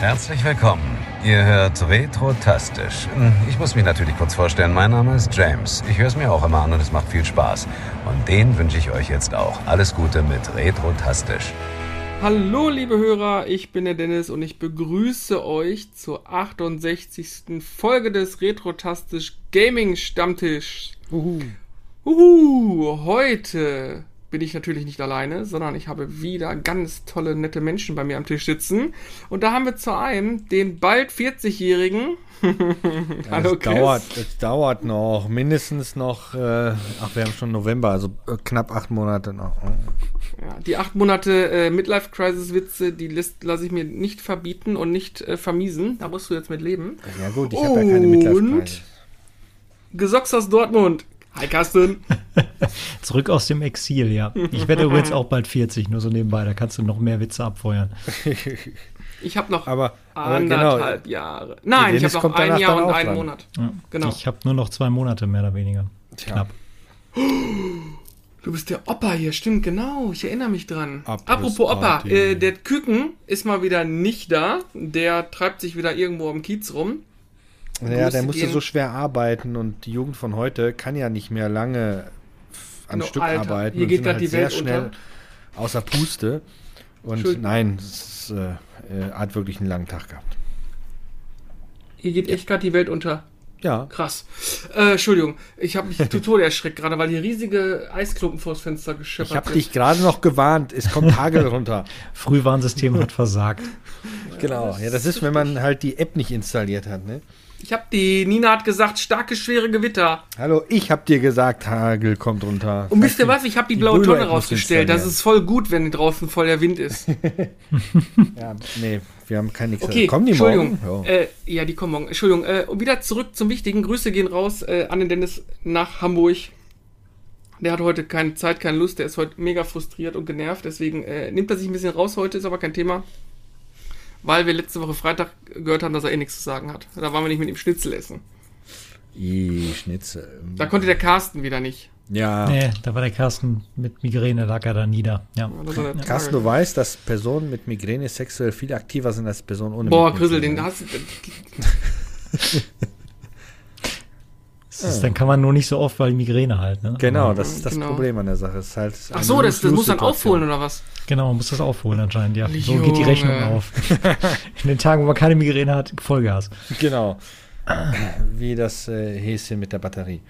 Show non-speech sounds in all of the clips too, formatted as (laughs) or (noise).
Herzlich willkommen. Ihr hört Retrotastisch. Ich muss mich natürlich kurz vorstellen. Mein Name ist James. Ich höre es mir auch immer an und es macht viel Spaß. Und den wünsche ich euch jetzt auch. Alles Gute mit Retrotastisch. Hallo liebe Hörer, ich bin der Dennis und ich begrüße euch zur 68. Folge des Retrotastisch Gaming Stammtisch. Uhu. Uhu, heute bin ich natürlich nicht alleine, sondern ich habe wieder ganz tolle, nette Menschen bei mir am Tisch sitzen. Und da haben wir zu einem den bald 40-Jährigen. (laughs) Hallo, Chris. Dauert, es dauert noch, mindestens noch, äh, ach, wir haben schon November, also äh, knapp acht Monate noch. Ja, die acht Monate äh, Midlife-Crisis-Witze, die lasse ich mir nicht verbieten und nicht äh, vermiesen. Da musst du jetzt mit leben. Ja gut, ich habe ja keine Midlife-Crisis. Gesocks aus Dortmund, Hi Carsten. (laughs) Zurück aus dem Exil, ja. Ich werde übrigens auch bald 40, nur so nebenbei. Da kannst du noch mehr Witze abfeuern. (laughs) Ich habe noch aber, aber genau. anderthalb genau, Jahre. Nein, ich habe noch ein Jahr und einen. Monat. Ja. Genau. Ich habe nur noch zwei Monate, mehr oder weniger. Tja. Knapp. Du bist der Opa hier, stimmt, genau. Ich erinnere mich dran. Abrissparty. Apropos Opa, äh, der Küken ist mal wieder nicht da. Der treibt sich wieder irgendwo am Kiez rum. Ja, der musste so schwer arbeiten und die Jugend von heute kann ja nicht mehr lange an no, Stück Alter, arbeiten. Hier geht gerade halt die Welt schnell unter. außer Puste. Und nein, es äh, hat wirklich einen langen Tag gehabt. Hier geht echt gerade die Welt unter. Ja. Krass. Äh, Entschuldigung, ich habe mich (laughs) total erschreckt gerade, weil hier riesige Eisklumpen vors Fenster gescheppert Ich habe dich gerade noch gewarnt, es kommt Hagel (laughs) runter. Frühwarnsystem hat versagt. Genau, ja, das ist, wenn man halt die App nicht installiert hat, ne? Ich hab die, Nina hat gesagt, starke, schwere Gewitter. Hallo, ich hab dir gesagt, Hagel kommt runter. Und wisst ihr was? Ich hab die, die blaue Tonne rausgestellt. Das ist voll gut, wenn draußen voll der Wind ist. (laughs) ja, nee, wir haben kein nichts. Okay, kommen die Entschuldigung. morgen? Ja. Äh, ja, die kommen morgen. Entschuldigung. Äh, und wieder zurück zum Wichtigen. Grüße gehen raus äh, an den Dennis nach Hamburg. Der hat heute keine Zeit, keine Lust. Der ist heute mega frustriert und genervt. Deswegen äh, nimmt er sich ein bisschen raus heute, ist aber kein Thema weil wir letzte Woche Freitag gehört haben, dass er eh nichts zu sagen hat. Da waren wir nicht mit ihm Schnitzel essen. I, Schnitzel. Da konnte der Carsten wieder nicht. Ja. Nee, da war der Carsten mit Migräne, lag er da nieder. Ja. ja Carsten, du weißt, dass Personen mit Migräne sexuell viel aktiver sind als Personen ohne Boah, Grüssel, den hast du. (laughs) Ist, dann kann man nur nicht so oft, weil Migräne halt. Ne? Genau, das ist das genau. Problem an der Sache. Ist halt Ach so, das, das muss dann aufholen oder was? Genau, man muss das aufholen anscheinend, ja. So geht die Rechnung auf. (laughs) In den Tagen, wo man keine Migräne hat, Vollgas. Genau. Wie das äh, Häschen mit der Batterie.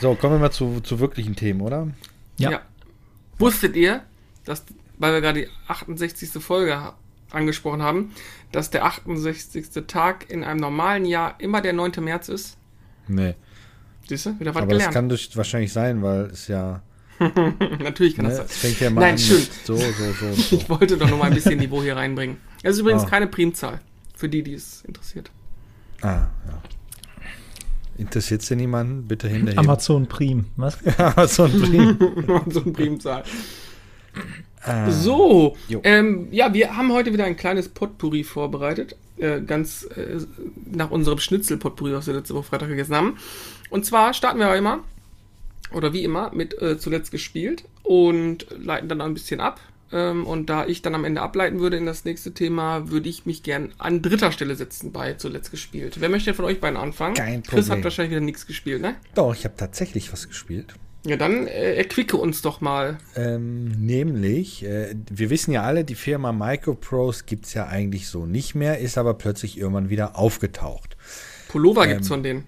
So, kommen wir mal zu, zu wirklichen Themen, oder? Ja. ja. Wusstet ihr, dass, weil wir gerade die 68. Folge angesprochen haben, dass der 68. Tag in einem normalen Jahr immer der 9. März ist? Nee. Siehst du, wieder was Aber gelernt. das kann durch, wahrscheinlich sein, weil es ja. (laughs) Natürlich kann ne, das sein. Fängt ja mal Nein, an schön. So, so, so, (laughs) so. ich wollte doch noch mal ein bisschen Niveau hier reinbringen. Es ist übrigens ah. keine Primzahl, für die, die es interessiert. Ah, ja. Interessiert es denn niemanden? Bitte hinterher. Amazon Prim, was? (laughs) Amazon Prim. Amazon Primzahl. Ah. So, ähm, ja, wir haben heute wieder ein kleines Potpourri vorbereitet. Äh, ganz äh, nach unserem Schnitzel-Potpourri, was wir letzte Woche Freitag gegessen haben. Und zwar starten wir immer, oder wie immer, mit äh, zuletzt gespielt und leiten dann ein bisschen ab. Ähm, und da ich dann am Ende ableiten würde in das nächste Thema, würde ich mich gern an dritter Stelle setzen bei zuletzt gespielt. Wer möchte von euch beiden anfangen? Kein Problem. Chris hat wahrscheinlich wieder nichts gespielt, ne? Doch, ich habe tatsächlich was gespielt. Ja, dann äh, erquicke uns doch mal. Ähm, nämlich, äh, wir wissen ja alle, die Firma Microprose gibt es ja eigentlich so nicht mehr, ist aber plötzlich irgendwann wieder aufgetaucht. Pullover ähm, gibt es von denen.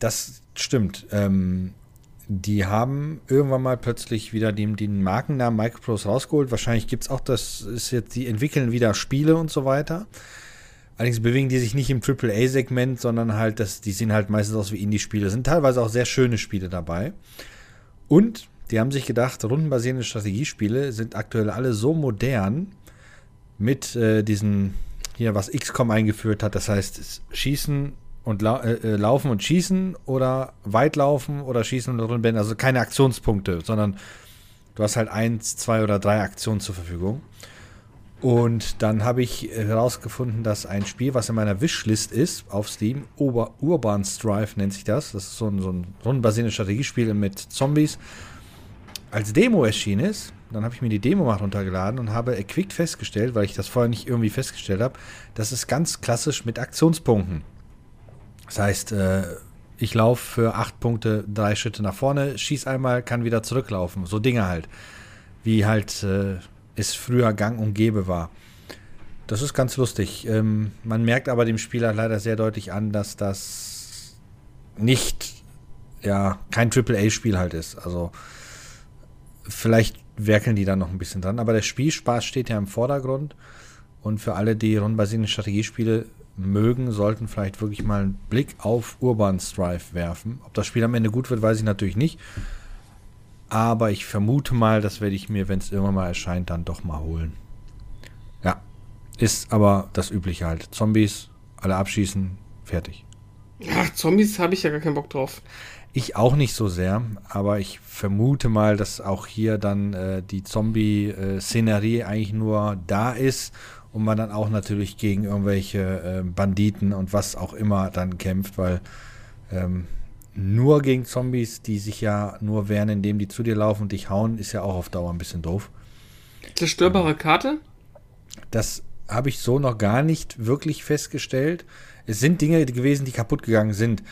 Das stimmt. Ähm, die haben irgendwann mal plötzlich wieder den, den Markennamen Microprose rausgeholt. Wahrscheinlich gibt es auch, das ist jetzt, die entwickeln wieder Spiele und so weiter. Allerdings bewegen die sich nicht im AAA-Segment, sondern halt, das, die sehen halt meistens aus wie Indie-Spiele. Sind teilweise auch sehr schöne Spiele dabei. Und die haben sich gedacht, rundenbasierende Strategiespiele sind aktuell alle so modern mit äh, diesen, hier, was XCOM eingeführt hat. Das heißt, Schießen und lau äh, äh, Laufen und Schießen oder Weitlaufen oder Schießen und Rundenbänden. Also keine Aktionspunkte, sondern du hast halt eins, zwei oder drei Aktionen zur Verfügung. Und dann habe ich herausgefunden, dass ein Spiel, was in meiner Wishlist ist, auf Steam, Ober Urban Strife nennt sich das. Das ist so ein, so ein rundenbasiertes Strategiespiel mit Zombies. Als Demo erschienen ist, Dann habe ich mir die Demo mal runtergeladen und habe erquickt festgestellt, weil ich das vorher nicht irgendwie festgestellt habe, das ist ganz klassisch mit Aktionspunkten. Das heißt, äh, ich laufe für acht Punkte drei Schritte nach vorne, schieß einmal, kann wieder zurücklaufen. So Dinge halt. Wie halt äh, es früher gang und gäbe war. Das ist ganz lustig. Ähm, man merkt aber dem Spieler leider sehr deutlich an, dass das nicht, ja, kein AAA-Spiel halt ist. Also vielleicht werkeln die da noch ein bisschen dran. Aber der Spielspaß steht ja im Vordergrund. Und für alle, die rundenbasierende Strategiespiele mögen, sollten vielleicht wirklich mal einen Blick auf Urban Strife werfen. Ob das Spiel am Ende gut wird, weiß ich natürlich nicht. Aber ich vermute mal, das werde ich mir, wenn es irgendwann mal erscheint, dann doch mal holen. Ja. Ist aber das Übliche halt. Zombies, alle abschießen, fertig. Ja, Zombies habe ich ja gar keinen Bock drauf. Ich auch nicht so sehr, aber ich vermute mal, dass auch hier dann äh, die Zombie-Szenerie eigentlich nur da ist und man dann auch natürlich gegen irgendwelche äh, Banditen und was auch immer dann kämpft, weil ähm, nur gegen Zombies, die sich ja nur wehren, indem die zu dir laufen und dich hauen, ist ja auch auf Dauer ein bisschen doof. Zerstörbare Karte? Das habe ich so noch gar nicht wirklich festgestellt. Es sind Dinge gewesen, die kaputt gegangen sind.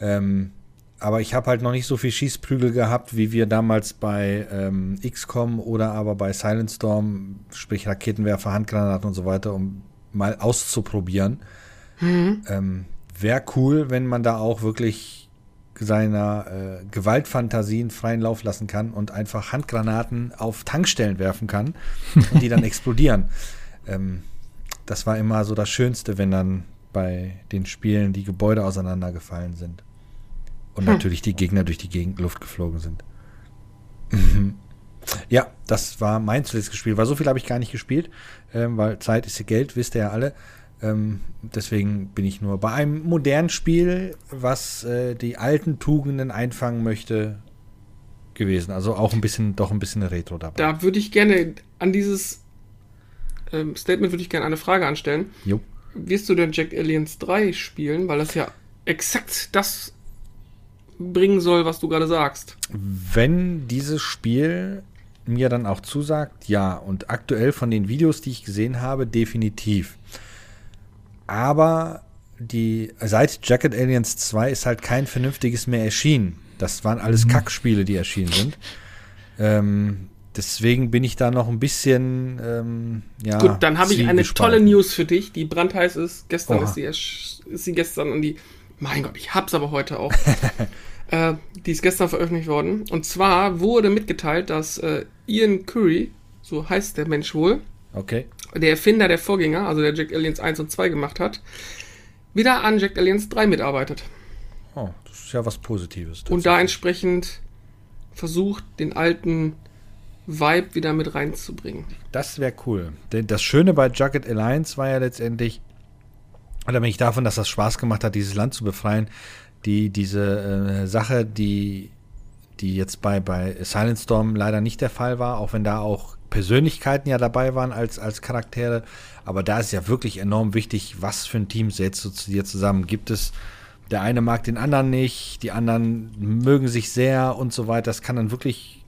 Ähm, aber ich habe halt noch nicht so viel Schießprügel gehabt, wie wir damals bei ähm, XCOM oder aber bei Silent Storm, sprich Raketenwerfer, Handgranaten und so weiter, um mal auszuprobieren. Mhm. Ähm, Wäre cool, wenn man da auch wirklich seiner äh, Gewaltfantasien freien Lauf lassen kann und einfach Handgranaten auf Tankstellen werfen kann und (laughs) die dann explodieren. Ähm, das war immer so das Schönste, wenn dann bei den Spielen die Gebäude auseinandergefallen sind. Und hm. natürlich die Gegner durch die Gegend Luft geflogen sind. (laughs) Ja, das war mein zuletztes Spiel. Weil so viel habe ich gar nicht gespielt, ähm, weil Zeit ist ja Geld, wisst ihr ja alle. Ähm, deswegen bin ich nur bei einem modernen Spiel, was äh, die alten Tugenden einfangen möchte, gewesen. Also auch ein bisschen, doch ein bisschen Retro dabei. Da würde ich gerne an dieses ähm, Statement würde ich gerne eine Frage anstellen. Jo. Wirst du denn Jack Aliens 3 spielen? Weil das ja exakt das bringen soll, was du gerade sagst. Wenn dieses Spiel mir dann auch zusagt, ja. Und aktuell von den Videos, die ich gesehen habe, definitiv. Aber die seit Jacket Aliens 2 ist halt kein vernünftiges mehr erschienen. Das waren alles mhm. Kackspiele, die erschienen sind. Ähm, deswegen bin ich da noch ein bisschen ähm, ja. Gut, dann habe ich eine tolle News für dich, die brandheiß ist. Gestern ist sie, ist sie gestern an die. Mein Gott, ich hab's aber heute auch. (laughs) äh, die ist gestern veröffentlicht worden. Und zwar wurde mitgeteilt, dass äh, Ian Curry, so heißt der Mensch wohl, okay. Der Erfinder der Vorgänger, also der Jack Aliens 1 und 2 gemacht hat, wieder an Jack Aliens 3 mitarbeitet. Oh, das ist ja was Positives. Und da entsprechend versucht, den alten Vibe wieder mit reinzubringen. Das wäre cool. Denn das Schöne bei Jacket Alliance war ja letztendlich, unabhängig davon, dass das Spaß gemacht hat, dieses Land zu befreien, die diese äh, Sache, die, die jetzt bei, bei Silent Storm leider nicht der Fall war, auch wenn da auch Persönlichkeiten ja dabei waren als, als Charaktere. Aber da ist ja wirklich enorm wichtig, was für ein Team setzt du zu dir zusammen. Gibt es, der eine mag den anderen nicht, die anderen mögen sich sehr und so weiter. Das kann dann wirklich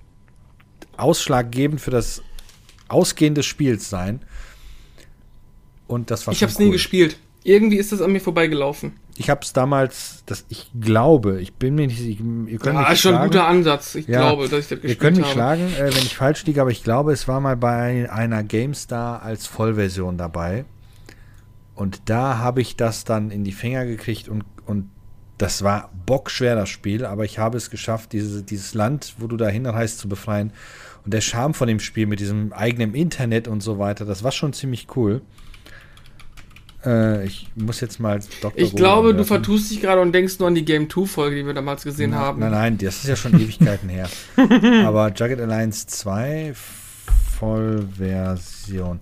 ausschlaggebend für das Ausgehen des Spiels sein. Und das war Ich habe es cool. nie gespielt. Irgendwie ist das an mir vorbeigelaufen. Ich habe es damals, das ich glaube, ich bin mir nicht sicher, ihr könnt ja, mich ist schon ein guter Ansatz. Ich ja, glaube, dass ich das gespielt habe. Ihr könnt mich habe. schlagen, äh, wenn ich falsch liege, aber ich glaube, es war mal bei einer GameStar als Vollversion dabei. Und da habe ich das dann in die Finger gekriegt und, und das war bockschwer, das Spiel, aber ich habe es geschafft, diese, dieses Land, wo du da hinreist, zu befreien. Und der Charme von dem Spiel mit diesem eigenen Internet und so weiter, das war schon ziemlich cool. Äh, ich muss jetzt mal Dr. Ich glaube, anwerfen. du vertust dich gerade und denkst nur an die Game 2-Folge, die wir damals gesehen Na, haben. Nein, nein, das ist ja schon (laughs) Ewigkeiten her. (laughs) Aber Jagged Alliance 2 Vollversion.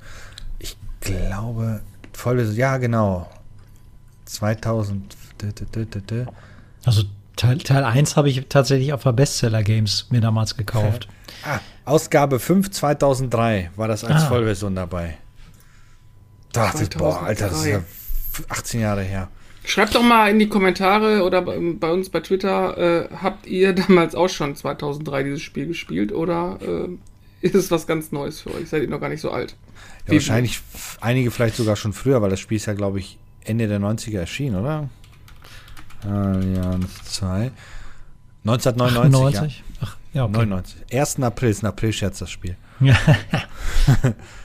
Ich glaube, Vollversion, ja, genau. 2000. Also Teil, Teil 1 habe ich tatsächlich auf der Bestseller Games mir damals gekauft. ah, Ausgabe 5 2003 war das als ah. Vollversion dabei. Dachte, boah, Alter, das ist ja 18 Jahre her. Schreibt doch mal in die Kommentare oder bei, uns bei Twitter, äh, habt ihr damals auch schon 2003 dieses Spiel gespielt oder äh, ist es was ganz Neues für euch. Seid ihr noch gar nicht so alt. Ja, wahrscheinlich einige vielleicht sogar schon früher, weil das Spiel ist ja, glaube ich, Ende der 90er erschienen, oder? Allianz 2. 1999. 98? Ja. Ach, ja, okay. 99. 1. April ist ein April-Scherz, das Spiel. (laughs) (laughs)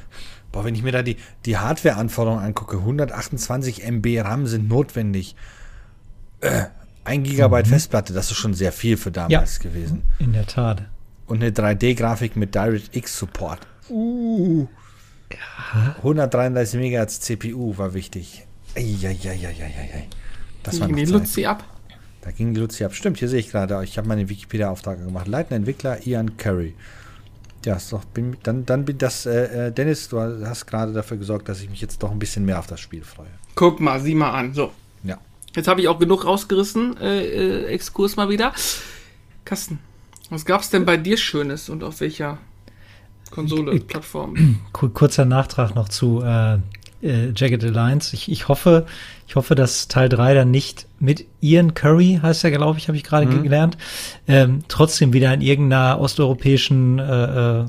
Boah, wenn ich mir da die, die Hardware-Anforderungen angucke, 128 MB RAM sind notwendig. Äh, 1 GB mhm. Festplatte, das ist schon sehr viel für damals ja, gewesen. In der Tat. Und eine 3D-Grafik mit DirectX Support. Uh. Ja. 133 MHz CPU war wichtig. Eieieiei. Das war ging die Luzi ab. Da ging die Luzi ab. Stimmt, hier sehe ich gerade. Ich habe meine Wikipedia-Auftrag gemacht. Leitender Entwickler Ian Curry. Ja, ist doch, bin, dann, dann bin das, äh, äh, Dennis, du hast gerade dafür gesorgt, dass ich mich jetzt doch ein bisschen mehr auf das Spiel freue. Guck mal, sieh mal an. So. Ja. Jetzt habe ich auch genug rausgerissen. Äh, äh, Exkurs mal wieder. Kasten, was gab's denn bei dir Schönes und auf welcher Konsole, Plattform? Kurzer Nachtrag noch zu äh, äh, Jagged Alliance. Ich, ich hoffe, ich hoffe, dass Teil 3 dann nicht mit Ian Curry, heißt er, glaube ich, habe ich gerade mhm. gelernt, ähm, trotzdem wieder in irgendeiner osteuropäischen äh, äh,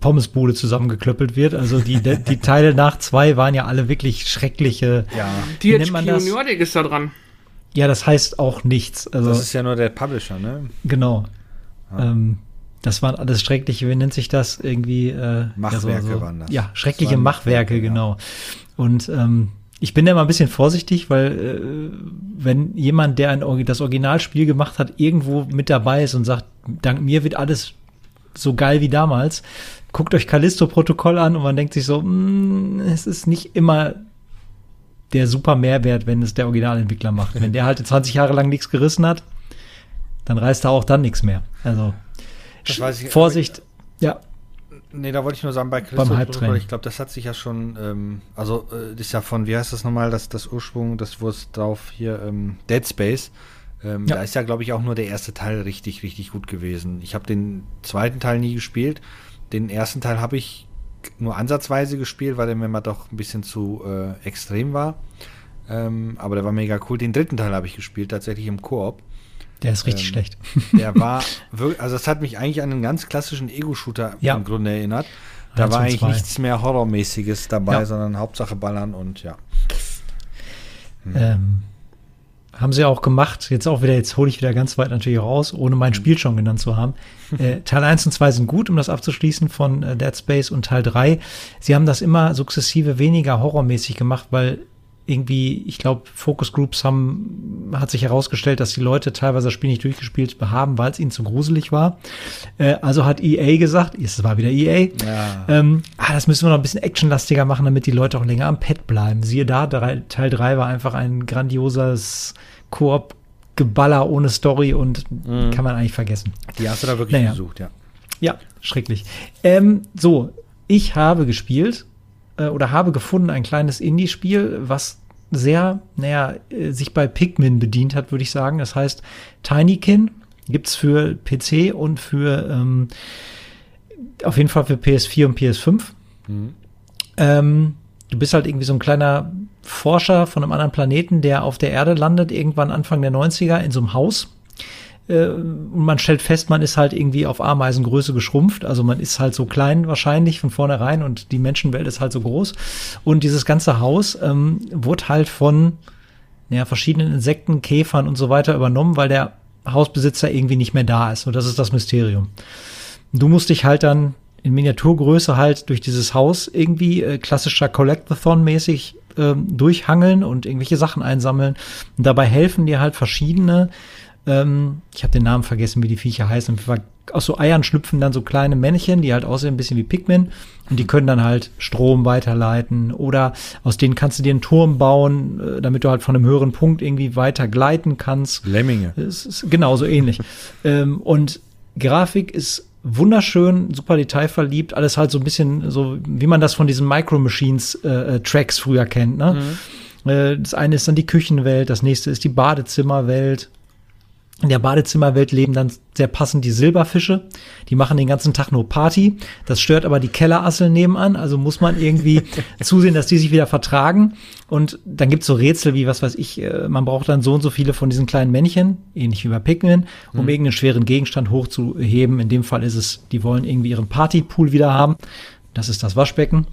Pommesbude zusammengeklöppelt wird. Also die, die (laughs) Teile nach zwei waren ja alle wirklich schreckliche. Ja. Die nennt man das? Nordic ist da dran. Ja, das heißt auch nichts. Also, das ist ja nur der Publisher, ne? Genau. Ja. Ähm, das waren alles schreckliche, wie nennt sich das irgendwie? Äh, Machwerke ja, so, so, waren das. Ja, schreckliche das Machwerke, Machwerke, genau. Und ähm, ich bin da mal ein bisschen vorsichtig, weil äh, wenn jemand, der ein, das Originalspiel gemacht hat, irgendwo mit dabei ist und sagt, dank mir wird alles so geil wie damals, guckt euch Callisto-Protokoll an und man denkt sich so, mh, mm, es ist nicht immer der super Mehrwert, wenn es der Originalentwickler macht. Wenn der halt 20 Jahre lang nichts gerissen hat, dann reißt er auch dann nichts mehr. Also ich, Vorsicht, ja. Nee, da wollte ich nur sagen, bei Christoph, ich glaube, das hat sich ja schon, ähm, also äh, das ist ja von, wie heißt das nochmal, das, das Ursprung, das wo es drauf hier, ähm, Dead Space. Ähm, ja. Da ist ja, glaube ich, auch nur der erste Teil richtig, richtig gut gewesen. Ich habe den zweiten Teil nie gespielt. Den ersten Teil habe ich nur ansatzweise gespielt, weil der mir mal doch ein bisschen zu äh, extrem war. Ähm, aber der war mega cool. Den dritten Teil habe ich gespielt, tatsächlich im Koop. Der ist richtig ähm, schlecht. Der (laughs) war wirklich, also das hat mich eigentlich an einen ganz klassischen Ego-Shooter ja. im Grunde erinnert. Da war eigentlich zwei. nichts mehr Horrormäßiges dabei, ja. sondern Hauptsache ballern und ja. Hm. Ähm, haben sie auch gemacht, jetzt auch wieder, jetzt hole ich wieder ganz weit natürlich raus, ohne mein hm. Spiel schon genannt zu haben. (laughs) äh, Teil 1 und 2 sind gut, um das abzuschließen von äh, Dead Space und Teil 3. Sie haben das immer sukzessive weniger horrormäßig gemacht, weil irgendwie, ich glaube, Focus Groups haben, hat sich herausgestellt, dass die Leute teilweise das Spiel nicht durchgespielt haben, weil es ihnen zu gruselig war. Äh, also hat EA gesagt, es war wieder EA, ja. ähm, ah, das müssen wir noch ein bisschen actionlastiger machen, damit die Leute auch länger am Pad bleiben. Siehe da, drei, Teil 3 war einfach ein grandioses Koop Geballer ohne Story und mhm. kann man eigentlich vergessen. Die hast du da wirklich naja. gesucht, ja. Ja, schrecklich. Ähm, so, ich habe gespielt äh, oder habe gefunden ein kleines Indie-Spiel, was sehr, naja, äh, sich bei Pikmin bedient hat, würde ich sagen. Das heißt Tinykin gibt's für PC und für ähm, auf jeden Fall für PS4 und PS5. Mhm. Ähm, du bist halt irgendwie so ein kleiner Forscher von einem anderen Planeten, der auf der Erde landet, irgendwann Anfang der 90er in so einem Haus und man stellt fest, man ist halt irgendwie auf Ameisengröße geschrumpft. Also man ist halt so klein wahrscheinlich von vornherein und die Menschenwelt ist halt so groß. Und dieses ganze Haus ähm, wurde halt von ja, verschiedenen Insekten, Käfern und so weiter übernommen, weil der Hausbesitzer irgendwie nicht mehr da ist. Und das ist das Mysterium. Du musst dich halt dann in Miniaturgröße halt durch dieses Haus irgendwie äh, klassischer Collectathon-mäßig äh, durchhangeln und irgendwelche Sachen einsammeln. Und dabei helfen dir halt verschiedene ähm, ich habe den Namen vergessen, wie die Viecher heißen. Aus so Eiern schlüpfen dann so kleine Männchen, die halt aussehen ein bisschen wie Pikmin. Und die können dann halt Strom weiterleiten. Oder aus denen kannst du dir einen Turm bauen, äh, damit du halt von einem höheren Punkt irgendwie weiter gleiten kannst. Lemminge. Es ist genauso ähnlich. (laughs) ähm, und Grafik ist wunderschön, super detailverliebt, alles halt so ein bisschen so, wie man das von diesen Micro Machines äh, äh Tracks früher kennt. Ne? Mhm. Äh, das eine ist dann die Küchenwelt, das nächste ist die Badezimmerwelt In der Badezimmerwelt leben dann sehr passend die Silberfische. Die machen den ganzen Tag nur Party. Das stört aber die Kellerasseln nebenan. Also muss man irgendwie (laughs) zusehen, dass die sich wieder vertragen. Und dann gibt's so Rätsel wie, was weiß ich, äh, man braucht dann so und so viele von diesen kleinen Männchen, ähnlich wie bei Pikmin, um mhm. irgendeinen schweren Gegenstand hochzuheben. In dem Fall ist es, die wollen irgendwie ihren Partypool wieder haben. Das ist das Waschbecken.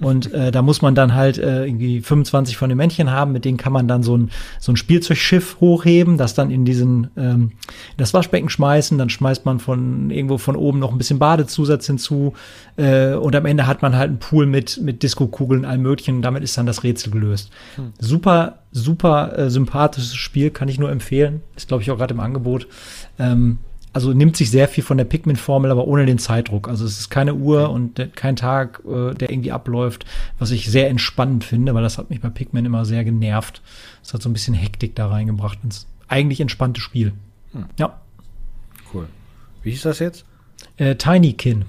Und äh, da muss man dann halt äh, irgendwie 25 von den Männchen haben, mit denen kann man dann so ein, so ein Spielzeugschiff hochheben, das dann in diesen ähm, in das Waschbecken schmeißen, dann schmeißt man von irgendwo von oben noch ein bisschen Badezusatz hinzu äh, und am Ende hat man halt einen Pool mit, mit Disco-Kugeln, allem möglichen und damit ist dann das Rätsel gelöst. Hm. Super, super äh, sympathisches Spiel, kann ich nur empfehlen. Ist, glaube ich, auch gerade im Angebot. Ähm, also nimmt sich sehr viel von der Pikmin-Formel, aber ohne den Zeitdruck. Also es ist keine Uhr und kein Tag, äh, der irgendwie abläuft, was ich sehr entspannend finde, weil das hat mich bei Pikmin immer sehr genervt. Es hat so ein bisschen Hektik da reingebracht ins eigentlich entspannte Spiel. Hm. Ja. Cool. Wie hieß das jetzt? Äh, Tiny Kin.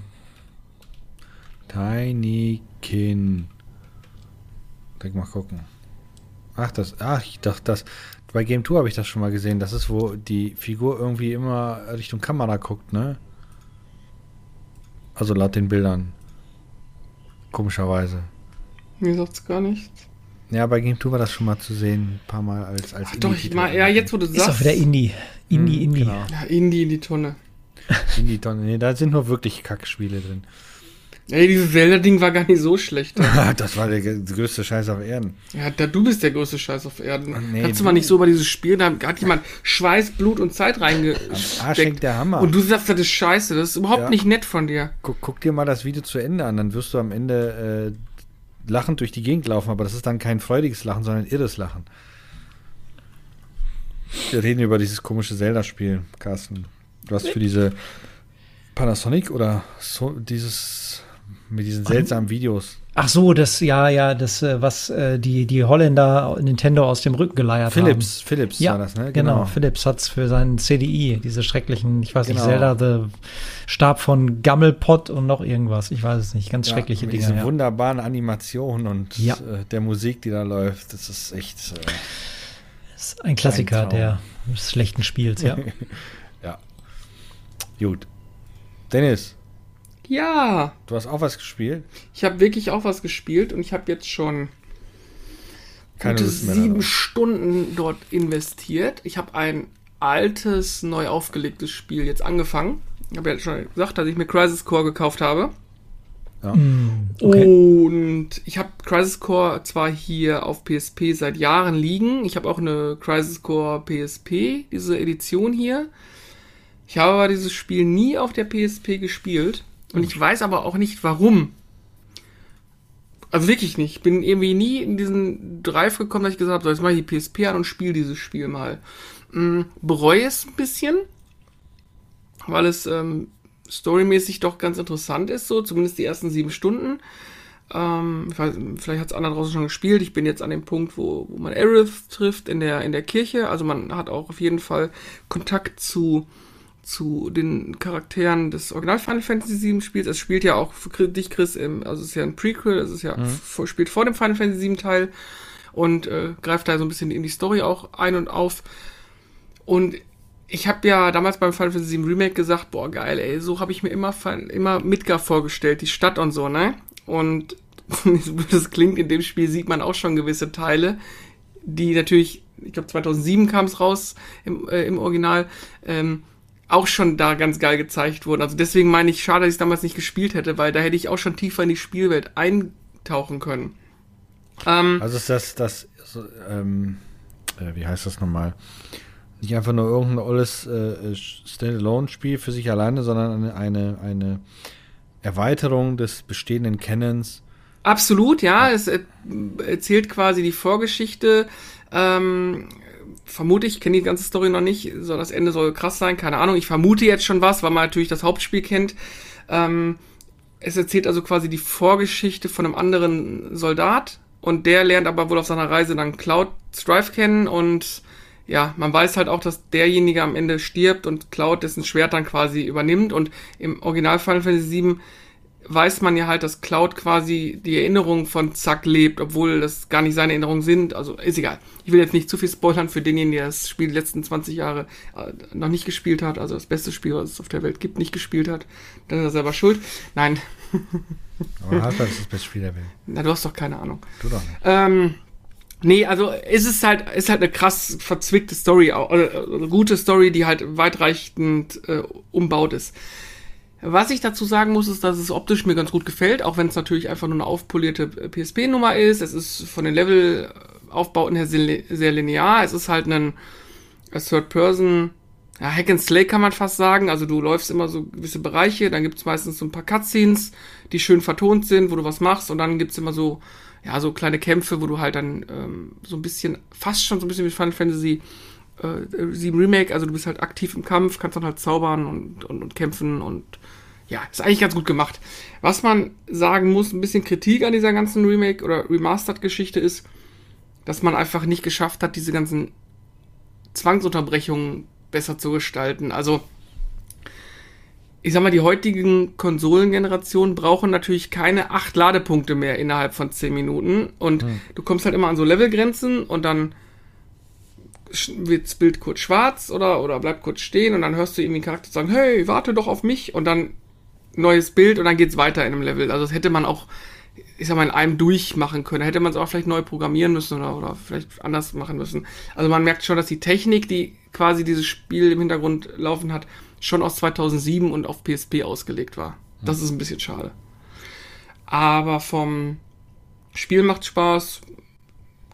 Tiny Kin. Denk mal gucken. Ach, das, ach, ich dachte, das, bei Game 2 habe ich das schon mal gesehen. Das ist, wo die Figur irgendwie immer Richtung Kamera guckt, ne? Also laut den Bildern. Komischerweise. Mir sagt's gar nichts. Ja, bei Game 2 war das schon mal zu sehen, ein paar Mal als als Ach doch, ich mal, ja, jetzt wo du sagst. Ist doch wieder Indie. Indie, hm, Indie. Genau. Ja, Indie in die Tonne. (laughs) Indie Tonne. Nee, da sind nur wirklich Kackspiele drin. Ey, dieses Zelda-Ding war gar nicht so schlecht. (laughs) das war der größte Scheiß auf Erden. Ja, da, du bist der größte Scheiß auf Erden. Nee, Kannst du mal nicht so über dieses Spiel, da hat jemand Schweiß, Blut und Zeit reingesteckt. der Hammer. Und du sagst, das ist scheiße, das ist überhaupt ja. nicht nett von dir. Guck, guck, dir mal das Video zu Ende an, dann wirst du am Ende äh, lachend durch die Gegend laufen, aber das ist dann kein freudiges Lachen, sondern ein irres Lachen. Wir reden über dieses komische Zelda-Spiel, Carsten. Du hast für diese Panasonic oder so dieses mit diesen seltsamen Videos. Ach so, das, ja, ja, das, äh, was äh, die, die Holländer Nintendo aus dem Rücken geleiert Philips, haben. Philips ja, war das, ne? Genau, genau Philips hat es für seinen CDI, diese schrecklichen, ich weiß genau. nicht, Zelda, The Stab von Gammelpot und noch irgendwas, ich weiß es nicht, ganz ja, schreckliche mit Dinge. Diese ja. wunderbaren Animationen und ja. äh, der Musik, die da läuft, das ist echt. Äh, das ist ein Klassiker ein der des schlechten Spiels, ja. (laughs) ja. Gut. Dennis, ja. Du hast auch was gespielt? Ich habe wirklich auch was gespielt und ich habe jetzt schon Keine gute sieben. Stunden dort investiert. Ich habe ein altes, neu aufgelegtes Spiel jetzt angefangen. Ich habe ja schon gesagt, dass ich mir Crisis Core gekauft habe. Ja. Mm, okay. Und ich habe Crisis Core zwar hier auf PSP seit Jahren liegen. Ich habe auch eine Crisis Core PSP, diese Edition hier. Ich habe aber dieses Spiel nie auf der PSP gespielt. Und ich weiß aber auch nicht warum. Also wirklich nicht. Ich bin irgendwie nie in diesen Drive gekommen, dass ich gesagt habe, so jetzt mache ich die PSP an und spiele dieses Spiel mal. Hm, bereue es ein bisschen, weil es ähm, storymäßig doch ganz interessant ist, so zumindest die ersten sieben Stunden. Ähm, weiß, vielleicht hat es einer draußen schon gespielt. Ich bin jetzt an dem Punkt, wo, wo man Aerith trifft in der, in der Kirche. Also man hat auch auf jeden Fall Kontakt zu zu den Charakteren des Original Final Fantasy VII Spiels. Es spielt ja auch für dich, Chris, im, also es ist ja ein Prequel, es ist ja mhm. spielt vor dem Final Fantasy VII Teil und äh, greift da so ein bisschen in die Story auch ein und auf. Und ich habe ja damals beim Final Fantasy VII Remake gesagt, boah geil, ey, so habe ich mir immer immer Midgar vorgestellt, die Stadt und so, ne? Und wie (laughs) das klingt, in dem Spiel sieht man auch schon gewisse Teile, die natürlich, ich glaube 2007 kam es raus im, äh, im Original, ähm, auch schon da ganz geil gezeigt wurden. Also deswegen meine ich, schade, dass ich es damals nicht gespielt hätte, weil da hätte ich auch schon tiefer in die Spielwelt eintauchen können. Ähm, also ist das, das, ähm, äh, wie heißt das nochmal? Nicht einfach nur irgendein olles äh, Standalone-Spiel für sich alleine, sondern eine, eine, eine Erweiterung des bestehenden Canons. Absolut, ja. Es erzählt quasi die Vorgeschichte ähm, vermute ich, kenne die ganze Story noch nicht, soll das Ende soll krass sein, keine Ahnung. Ich vermute jetzt schon was, weil man natürlich das Hauptspiel kennt. Ähm, es erzählt also quasi die Vorgeschichte von einem anderen Soldat und der lernt aber wohl auf seiner Reise dann Cloud Strife kennen und ja, man weiß halt auch, dass derjenige am Ende stirbt und Cloud dessen Schwert dann quasi übernimmt und im Original Final Fantasy VII weiß man ja halt, dass Cloud quasi die Erinnerung von Zack lebt, obwohl das gar nicht seine Erinnerungen sind. Also ist egal. Ich will jetzt nicht zu viel spoilern für denjenigen, der das Spiel die letzten 20 Jahre äh, noch nicht gespielt hat, also das beste Spiel, was es auf der Welt gibt, nicht gespielt hat. Dann ist er selber schuld. Nein. (laughs) Aber Half-Life ist das beste Spiel der Welt. Na, du hast doch keine Ahnung. Du doch nicht. Ähm, nee, also es ist halt, ist halt eine krass verzwickte Story, äh, eine gute Story, die halt weitreichend äh, umbaut ist. Was ich dazu sagen muss, ist, dass es optisch mir ganz gut gefällt, auch wenn es natürlich einfach nur eine aufpolierte PSP-Nummer ist. Es ist von den Levelaufbauten her sehr linear. Es ist halt ein Third-Person, ja, Hack and Slay kann man fast sagen. Also du läufst immer so gewisse Bereiche, dann gibt's meistens so ein paar Cutscenes, die schön vertont sind, wo du was machst und dann gibt's immer so, ja, so kleine Kämpfe, wo du halt dann ähm, so ein bisschen, fast schon so ein bisschen wie Final Fantasy äh, 7 Remake, also du bist halt aktiv im Kampf, kannst dann halt zaubern und, und, und kämpfen und ja, ist eigentlich ganz gut gemacht. Was man sagen muss, ein bisschen Kritik an dieser ganzen Remake oder Remastered-Geschichte ist, dass man einfach nicht geschafft hat, diese ganzen Zwangsunterbrechungen besser zu gestalten. Also, ich sag mal, die heutigen Konsolengenerationen brauchen natürlich keine acht Ladepunkte mehr innerhalb von zehn Minuten. Und hm. du kommst halt immer an so Levelgrenzen und dann wird das Bild kurz schwarz oder, oder bleibt kurz stehen und dann hörst du irgendwie einen Charakter sagen, hey, warte doch auf mich und dann neues Bild und dann geht's weiter in einem Level. Also das hätte man auch, ich sag mal, in einem durchmachen können. Da hätte man es auch vielleicht neu programmieren müssen oder, oder vielleicht anders machen müssen. Also man merkt schon, dass die Technik, die quasi dieses Spiel im Hintergrund laufen hat, schon aus 2007 und auf PSP ausgelegt war. Das ist ein bisschen schade. Aber vom Spiel macht Spaß,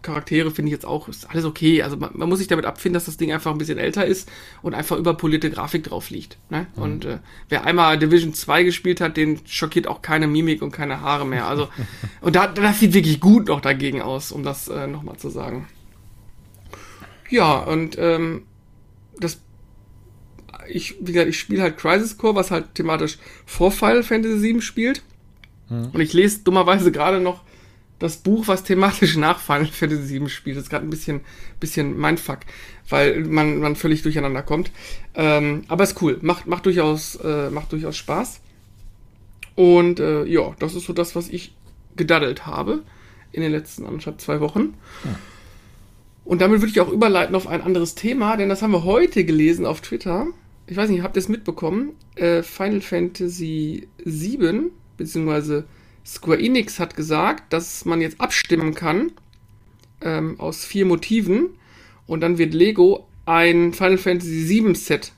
Charaktere finde ich jetzt auch, ist alles okay. Also man, man, muss sich damit abfinden, dass das Ding einfach ein bisschen älter ist und einfach überpolierte Grafik drauf liegt. Ne? Mhm. Und äh, wer einmal Division 2 gespielt hat, den schockiert auch keine Mimik und keine Haare mehr. Also, (laughs) und da, das sieht wirklich gut noch dagegen aus, um das äh, nochmal zu sagen. Ja, und ähm, das ich, wie gesagt, ich spiele halt Crisis Core, was halt thematisch vor Final Fantasy 7 spielt. Mhm. Und ich lese dummerweise gerade noch das Buch, was thematisch nach Final Fantasy 7 spielt. Das ist gerade ein bisschen, bisschen Mindfuck, weil man, man völlig durcheinander kommt. Ähm, aber ist cool, macht, macht, durchaus, äh, macht durchaus Spaß. Und äh, ja, das ist so das, was ich gedaddelt habe in den letzten anderthalb, zwei Wochen. Ja. Und damit würde ich auch überleiten auf ein anderes Thema, denn das haben wir heute gelesen auf Twitter. Ich weiß nicht, habt ihr es mitbekommen? Äh, Final Fantasy 7, beziehungsweise Square Enix hat gesagt, dass man jetzt abstimmen kann ähm, aus vier Motiven und dann wird Lego ein Final Fantasy VII Set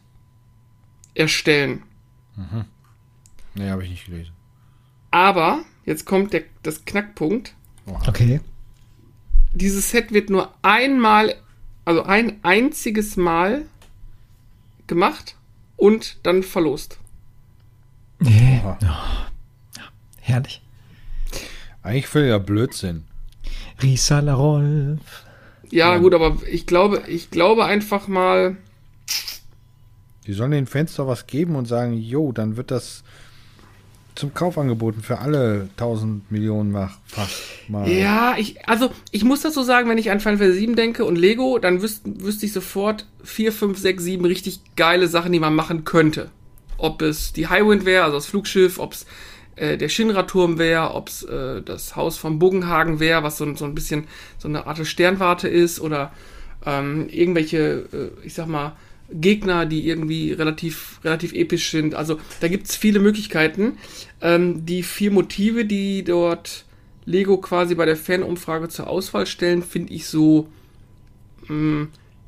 erstellen. Mhm. Nee, habe ich nicht gelesen. Aber, jetzt kommt der, das Knackpunkt. Okay. Dieses Set wird nur einmal, also ein einziges Mal gemacht und dann verlost. Nee. Oh. Ja, herrlich. Eigentlich völliger Blödsinn. Risala Rolf. Ja, ja, gut, aber ich glaube, ich glaube einfach mal. Die sollen den Fans doch was geben und sagen, jo, dann wird das zum Kauf angeboten für alle 1000 Millionen mach, fast mal. Ja, ich, also ich muss das so sagen, wenn ich an Final Fantasy 7 denke und Lego, dann wüsste wüsste ich sofort 4, 5, 6, 7 richtig geile Sachen, die man machen könnte. Ob es die Highwind wäre, also das Flugschiff, ob es äh, der Shinra-Turm wäre, ob es äh, das Haus von Bogenhagen wäre, was so, so ein bisschen so eine Art Sternwarte ist, oder ähm, irgendwelche, äh, ich sag mal, Gegner, die irgendwie relativ, relativ episch sind. Also da gibt es viele Möglichkeiten. Ähm, die vier Motive, die dort Lego quasi bei der Fanumfrage zur Auswahl stellen, finde ich so mh, mm,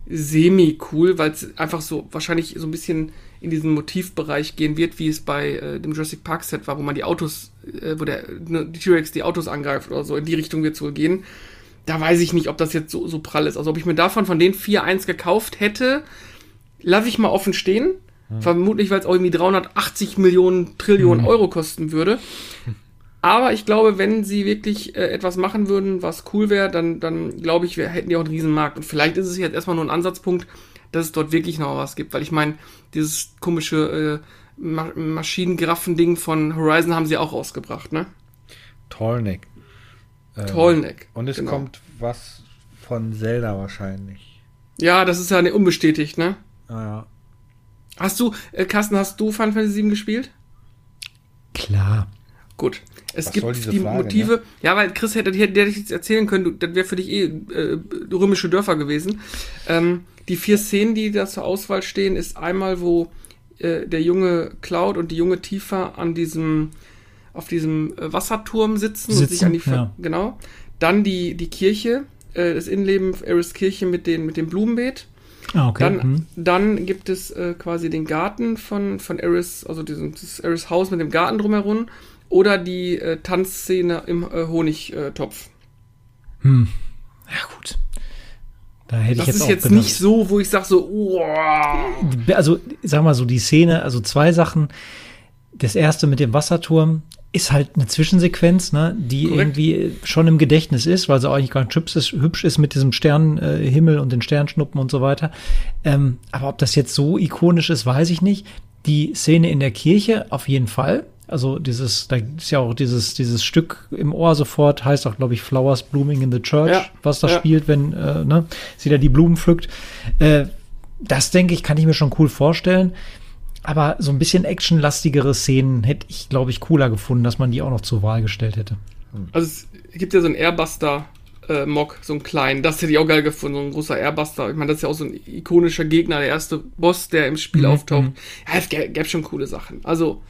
semi-cool, weil es einfach so wahrscheinlich so ein bisschen in diesen Motivbereich gehen wird, wie es bei äh, dem Jurassic Park Set war, wo man die Autos, äh, wo der ne, die T-Rex die Autos angreift oder so, in die Richtung wird es wohl gehen. Da weiß ich nicht, ob das jetzt so, so prall ist. Also ob ich mir davon von den vier eins gekauft hätte, lasse ich mal offen stehen. Hm. Vermutlich, weil es auch irgendwie 380 Millionen Trillionen hm. Euro kosten würde. (laughs) Aber ich glaube, wenn sie wirklich äh, etwas machen würden, was cool wäre, dann, dann glaube ich, wir hätten die auch einen Riesenmarkt. Und vielleicht ist es jetzt erstmal nur ein Ansatzpunkt, dass es dort wirklich noch was gibt. Weil ich meine, dieses komische äh, Ma Maschinengraffen-Ding von Horizon haben sie auch rausgebracht, ne? Tollneck. Ähm, Tollneck. Und es genau. kommt was von Zelda wahrscheinlich. Ja, das ist ja nicht unbestätigt, ne? Ah, ja. Hast du, äh, Carsten, hast du Final Fantasy VII gespielt? Klar. Gut. Es Was gibt die Frage, Motive. Ne? Ja, weil Chris hätte, hätte, hätte jetzt erzählen können, das wäre für dich eh äh, römische Dörfer gewesen. Ähm, die vier Szenen, die da zur Auswahl stehen, ist einmal, wo äh, der junge Cloud und die junge Tifa an diesem auf diesem äh, Wasserturm sitzen, sitzen und sich an die ja. genau. Dann die die Kirche, äh, das Innenleben Eris Kirche mit den mit dem Blumenbeet. Ah, okay. Dann, hm. dann gibt es äh, quasi den Garten von von Eris, also diesen, das Eris Haus mit dem Garten drumherum oder die äh, Tanzszene im äh, Honigtopf. Hm. Ja gut. Da hätte das ich jetzt ist jetzt nicht so, wo ich sage so, oh. Also, sag mal so, die Szene, also zwei Sachen. Das erste mit dem Wasserturm ist halt eine Zwischensequenz, ne, die Korrekt. irgendwie schon im Gedächtnis ist, weil sie auch eigentlich ganz hübsch ist, hübsch ist mit diesem Sternenhimmel äh, und den Sternschnuppen und so weiter. Ähm, aber ob das jetzt so ikonisch ist, weiß ich nicht. Die Szene in der Kirche auf jeden Fall. Also dieses, da ist ja auch dieses, dieses Stück im Ohr sofort, heißt auch, glaube ich, Flowers Blooming in the Church, ja, was da ja. spielt, wenn äh, ne, sie da die Blumen pflückt. Äh, das, denke ich, kann ich mir schon cool vorstellen. Aber so ein bisschen actionlastigere Szenen hätte ich, glaube ich, cooler gefunden, dass man die auch noch zur Wahl gestellt hätte. Also es gibt ja so einen Airbuster, äh, Mock, so einen kleinen. Das hätte ich auch geil gefunden, so ein großer Airbuster. Ich meine, das ist ja auch so ein ikonischer Gegner, der erste Boss, der im Spiel mhm. auftaucht. Mhm. Ja, es gäbe schon coole Sachen. Also,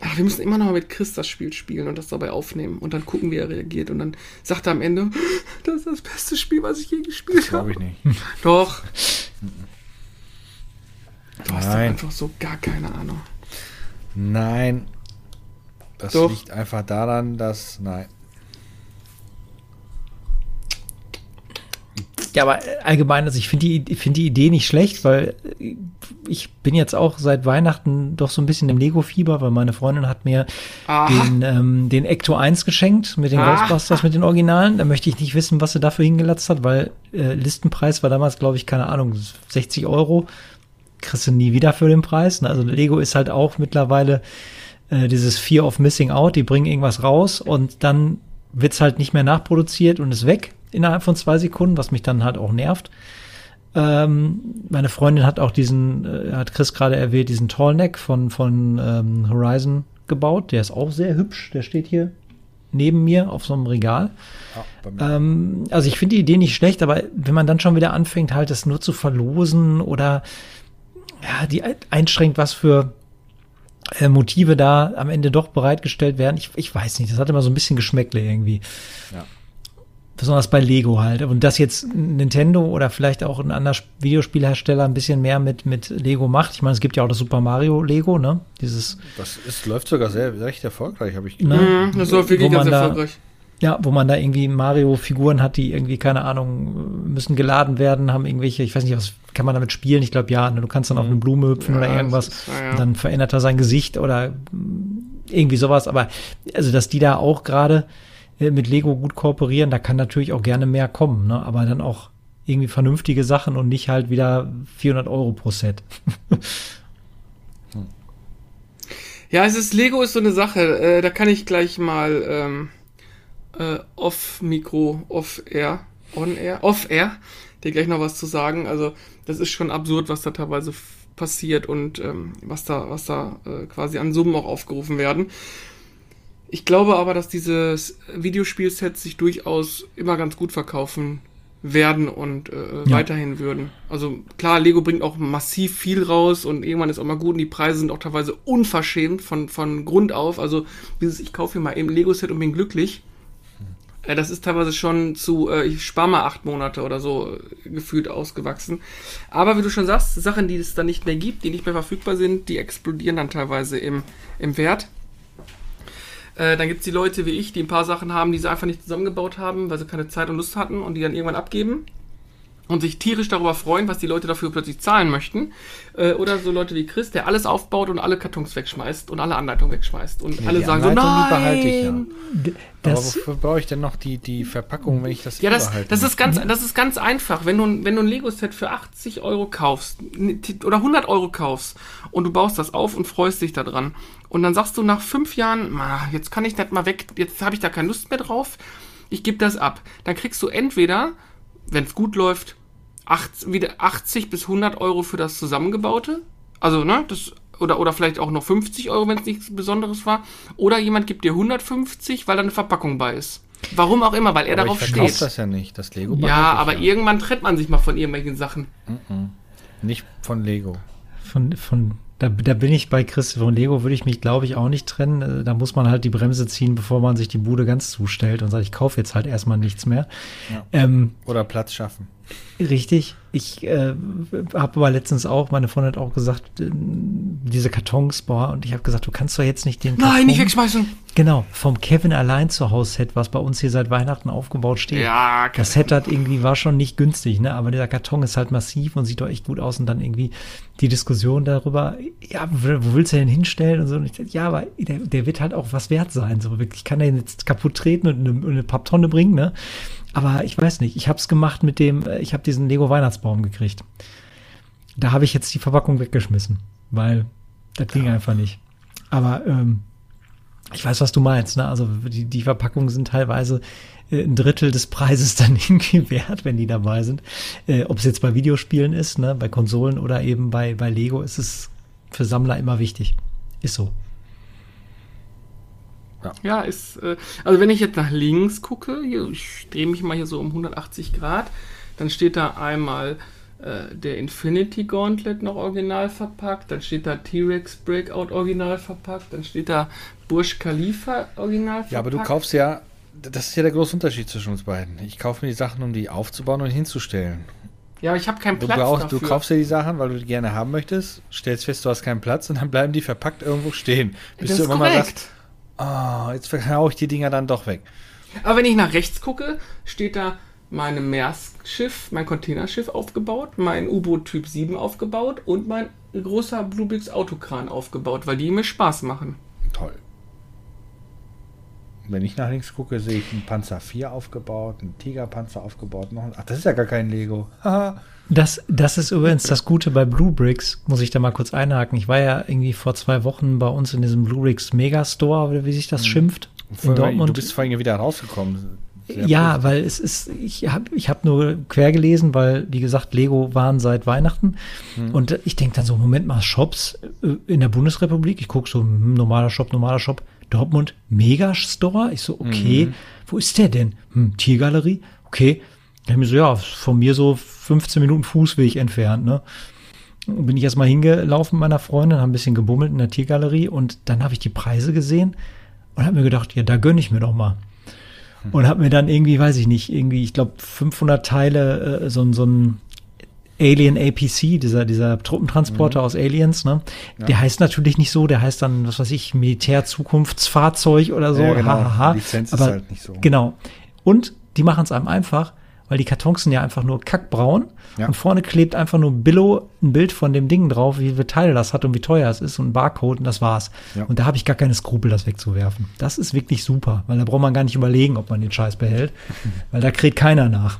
Ach, wir müssen immer noch mal mit Chris das Spiel spielen und das dabei aufnehmen und dann gucken, wie er reagiert. Und dann sagt er am Ende, (gasps) das ist das beste Spiel, was ich je gespielt habe. Glaube ich nicht. (laughs) Doch. (laughs) Du hast einfach so gar keine Ahnung. Nein. Das doch. liegt einfach daran, dass. Nein. Ja, aber allgemein, also ich finde die, find die Idee nicht schlecht, weil ich bin jetzt auch seit Weihnachten doch so ein bisschen im Lego-Fieber, weil meine Freundin hat mir den, ähm, den Ecto 1 geschenkt mit den Aha. Ghostbusters, mit den Originalen. Da möchte ich nicht wissen, was sie dafür hingelatzt hat, weil äh, Listenpreis war damals, glaube ich, keine Ahnung, 60 Euro. Kriegst du nie wieder für den Preis. Ne? Also Lego ist halt auch mittlerweile äh, dieses Fear of Missing Out. Die bringen irgendwas raus und dann wird's halt nicht mehr nachproduziert und ist weg innerhalb von zwei Sekunden, was mich dann halt auch nervt. Ähm, meine Freundin hat auch diesen, äh, hat Chris gerade erwähnt, diesen Tallneck von, von ähm, Horizon gebaut. Der ist auch sehr hübsch. Der steht hier neben mir auf so einem Regal. Ja, ähm, also ich finde die Idee nicht schlecht, aber wenn man dann schon wieder anfängt, halt das nur zu verlosen oder ja, die einschränkt, was für äh, Motive da am Ende doch bereitgestellt werden, ich, ich weiß nicht, das hat immer so ein bisschen Geschmäckle irgendwie. Ja besonders bei Lego halt. Und dass jetzt Nintendo oder vielleicht auch ein anderer Videospielhersteller ein bisschen mehr mit, mit Lego macht. Ich meine, es gibt ja auch das Super Mario Lego, ne? Dieses. Das ist, läuft sogar sehr recht erfolgreich, habe ich gehört. Ne? Das läuft wirklich ganz erfolgreich. Ja, wo man da irgendwie Mario-Figuren hat, die irgendwie, keine Ahnung, müssen geladen werden, haben irgendwelche, ich weiß nicht, was kann man damit spielen? Ich glaube, ja, ne? du kannst dann auf eine mhm. Blume hüpfen ja, oder irgendwas. Ist, ja. dann verändert er sein Gesicht oder irgendwie sowas. Aber also, dass die da auch gerade mit Lego gut kooperieren, da kann natürlich auch gerne mehr kommen, ne? aber dann auch irgendwie vernünftige Sachen und nicht halt wieder 400 Euro pro Set. (laughs) ja, es ist Lego ist so eine Sache. Äh, da kann ich gleich mal ähm, äh, off Mikro, off Air, on Air, off Air, dir gleich noch was zu sagen. Also das ist schon absurd, was da teilweise passiert und ähm, was da, was da äh, quasi an Summen auch aufgerufen werden. Ich glaube aber, dass diese Videospielsets sich durchaus immer ganz gut verkaufen werden und äh, ja. weiterhin würden. Also klar, Lego bringt auch massiv viel raus und irgendwann ist auch mal gut und die Preise sind auch teilweise unverschämt von, von Grund auf. Also dieses, ich kaufe mir mal eben Lego-Set und bin glücklich. Äh, das ist teilweise schon zu, äh, ich spare mal acht Monate oder so äh, gefühlt ausgewachsen. Aber wie du schon sagst, Sachen, die es dann nicht mehr gibt, die nicht mehr verfügbar sind, die explodieren dann teilweise im, im Wert. Äh, dann gibt es die Leute wie ich, die ein paar Sachen haben, die sie einfach nicht zusammengebaut haben, weil sie keine Zeit und Lust hatten und die dann irgendwann abgeben und sich tierisch darüber freuen, was die Leute dafür plötzlich zahlen möchten. Äh, oder so Leute wie Chris, der alles aufbaut und alle Kartons wegschmeißt und alle Anleitungen wegschmeißt. Und ja, alle sagen Anleitung, so, nein! Die behalte ich ja. Das Aber wofür brauche ich denn noch die, die Verpackung, wenn ich das Ja, das, das, ist ganz, das ist ganz einfach. Wenn du, wenn du ein Lego-Set für 80 Euro kaufst oder 100 Euro kaufst und du baust das auf und freust dich daran und dann sagst du nach fünf Jahren, jetzt kann ich das mal weg, jetzt habe ich da keine Lust mehr drauf, ich gebe das ab. Dann kriegst du entweder, wenn es gut läuft, 80, wieder 80 bis 100 Euro für das Zusammengebaute. Also, ne, das oder, oder vielleicht auch noch 50 Euro, wenn es nichts Besonderes war. Oder jemand gibt dir 150, weil da eine Verpackung bei ist. Warum auch immer, weil er aber darauf ich steht. das ja nicht, das Lego. Ja, aber ja. irgendwann trennt man sich mal von irgendwelchen Sachen. Mm -mm. Nicht von Lego. Von, von da, da bin ich bei Chris. Von Lego würde ich mich, glaube ich, auch nicht trennen. Äh, da muss man halt die Bremse ziehen, bevor man sich die Bude ganz zustellt und sagt, ich kaufe jetzt halt erstmal nichts mehr. Ja. Ähm, Oder Platz schaffen. Richtig. Ich äh, habe aber letztens auch, meine Freundin hat auch gesagt, äh, diese Kartons, boah, und ich habe gesagt, du kannst doch jetzt nicht den Karton, Nein, nicht wegschmeißen. Genau, vom Kevin allein zu Hause Set, was bei uns hier seit Weihnachten aufgebaut steht. Ja, das Set hat irgendwie war schon nicht günstig, ne? Aber dieser Karton ist halt massiv und sieht doch echt gut aus und dann irgendwie die Diskussion darüber, ja, wo willst du denn hinstellen und so. Und ich dachte, ja, aber der, der wird halt auch was wert sein. So wirklich, ich kann den jetzt kaputt treten und eine, eine Papptonne bringen, ne? Aber ich weiß nicht, ich habe es gemacht mit dem, äh, ich habe diesen Lego Weihnachtsbaum gekriegt. Da habe ich jetzt die Verpackung weggeschmissen, weil das ging ja. einfach nicht. Aber ähm, ich weiß, was du meinst. Ne? Also die, die Verpackungen sind teilweise äh, ein Drittel des Preises (laughs) dann irgendwie wert, wenn die dabei sind. Äh, Ob es jetzt bei Videospielen ist, ne? bei Konsolen oder eben bei, bei Lego, ist es für Sammler immer wichtig. Ist so. Ja, ja ist, äh, also wenn ich jetzt nach links gucke, hier, ich drehe mich mal hier so um 180 Grad, dann steht da einmal äh, der Infinity Gauntlet noch original verpackt, dann steht da T-Rex Breakout original verpackt, dann steht da Burj Khalifa original verpackt. Ja, aber du kaufst ja, das ist ja der große Unterschied zwischen uns beiden. Ich kaufe mir die Sachen, um die aufzubauen und hinzustellen. Ja, aber ich habe keinen Platz du brauchst, dafür. Du kaufst dir die Sachen, weil du die gerne haben möchtest, stellst fest, du hast keinen Platz und dann bleiben die verpackt irgendwo stehen. Bis das du immer korrekt. mal sagst, oh, jetzt verhaue ich die Dinger dann doch weg. Aber wenn ich nach rechts gucke, steht da mein Meerschiff, mein Containerschiff aufgebaut, mein U-Boot Typ 7 aufgebaut und mein großer Bluebix Autokran aufgebaut, weil die mir Spaß machen. Toll. Wenn ich nach links gucke, sehe ich einen Panzer 4 aufgebaut, einen Tigerpanzer aufgebaut. Noch ein, ach, das ist ja gar kein Lego. Das, das ist übrigens das Gute bei Blue Bricks, muss ich da mal kurz einhaken. Ich war ja irgendwie vor zwei Wochen bei uns in diesem Blue Bricks Megastore, oder wie sich das mhm. schimpft. In Dortmund. Du bist vorhin wieder rausgekommen. Sehr ja, positiv. weil es ist, ich habe ich hab nur quer gelesen, weil, wie gesagt, Lego waren seit Weihnachten. Mhm. Und ich denke dann so, Moment mal, Shops äh, in der Bundesrepublik, ich gucke so, hm, normaler Shop, normaler Shop, Dortmund Megastore. Ich so, okay, mhm. wo ist der denn? Hm, Tiergalerie? Okay. Ich mir so, ja, von mir so 15 Minuten Fußweg entfernt, ne? Bin ich erstmal hingelaufen mit meiner Freundin, habe ein bisschen gebummelt in der Tiergalerie und dann habe ich die Preise gesehen und habe mir gedacht, ja, da gönne ich mir doch mal. Hm. Und habe mir dann irgendwie, weiß ich nicht, irgendwie, ich glaube 500 Teile, äh, so, so ein Alien APC, dieser, dieser Truppentransporter mhm. aus Aliens, ne? Ja. Der heißt natürlich nicht so, der heißt dann, was weiß ich, Militärzukunftsfahrzeug oder so. Ja, genau. Ha, ha, ha. Lizenz Aber, ist halt nicht so. Genau. Und die machen es einem einfach, weil die Kartons sind ja einfach nur kackbraun ja. und vorne klebt einfach nur Billo ein Bild von dem Ding drauf, wie viele Teile das hat und wie teuer es ist und ein Barcode und das war's. Ja. Und da habe ich gar keine Skrupel, das wegzuwerfen. Das ist wirklich super, weil da braucht man gar nicht überlegen, ob man den Scheiß behält, (laughs) weil da kräht keiner nach.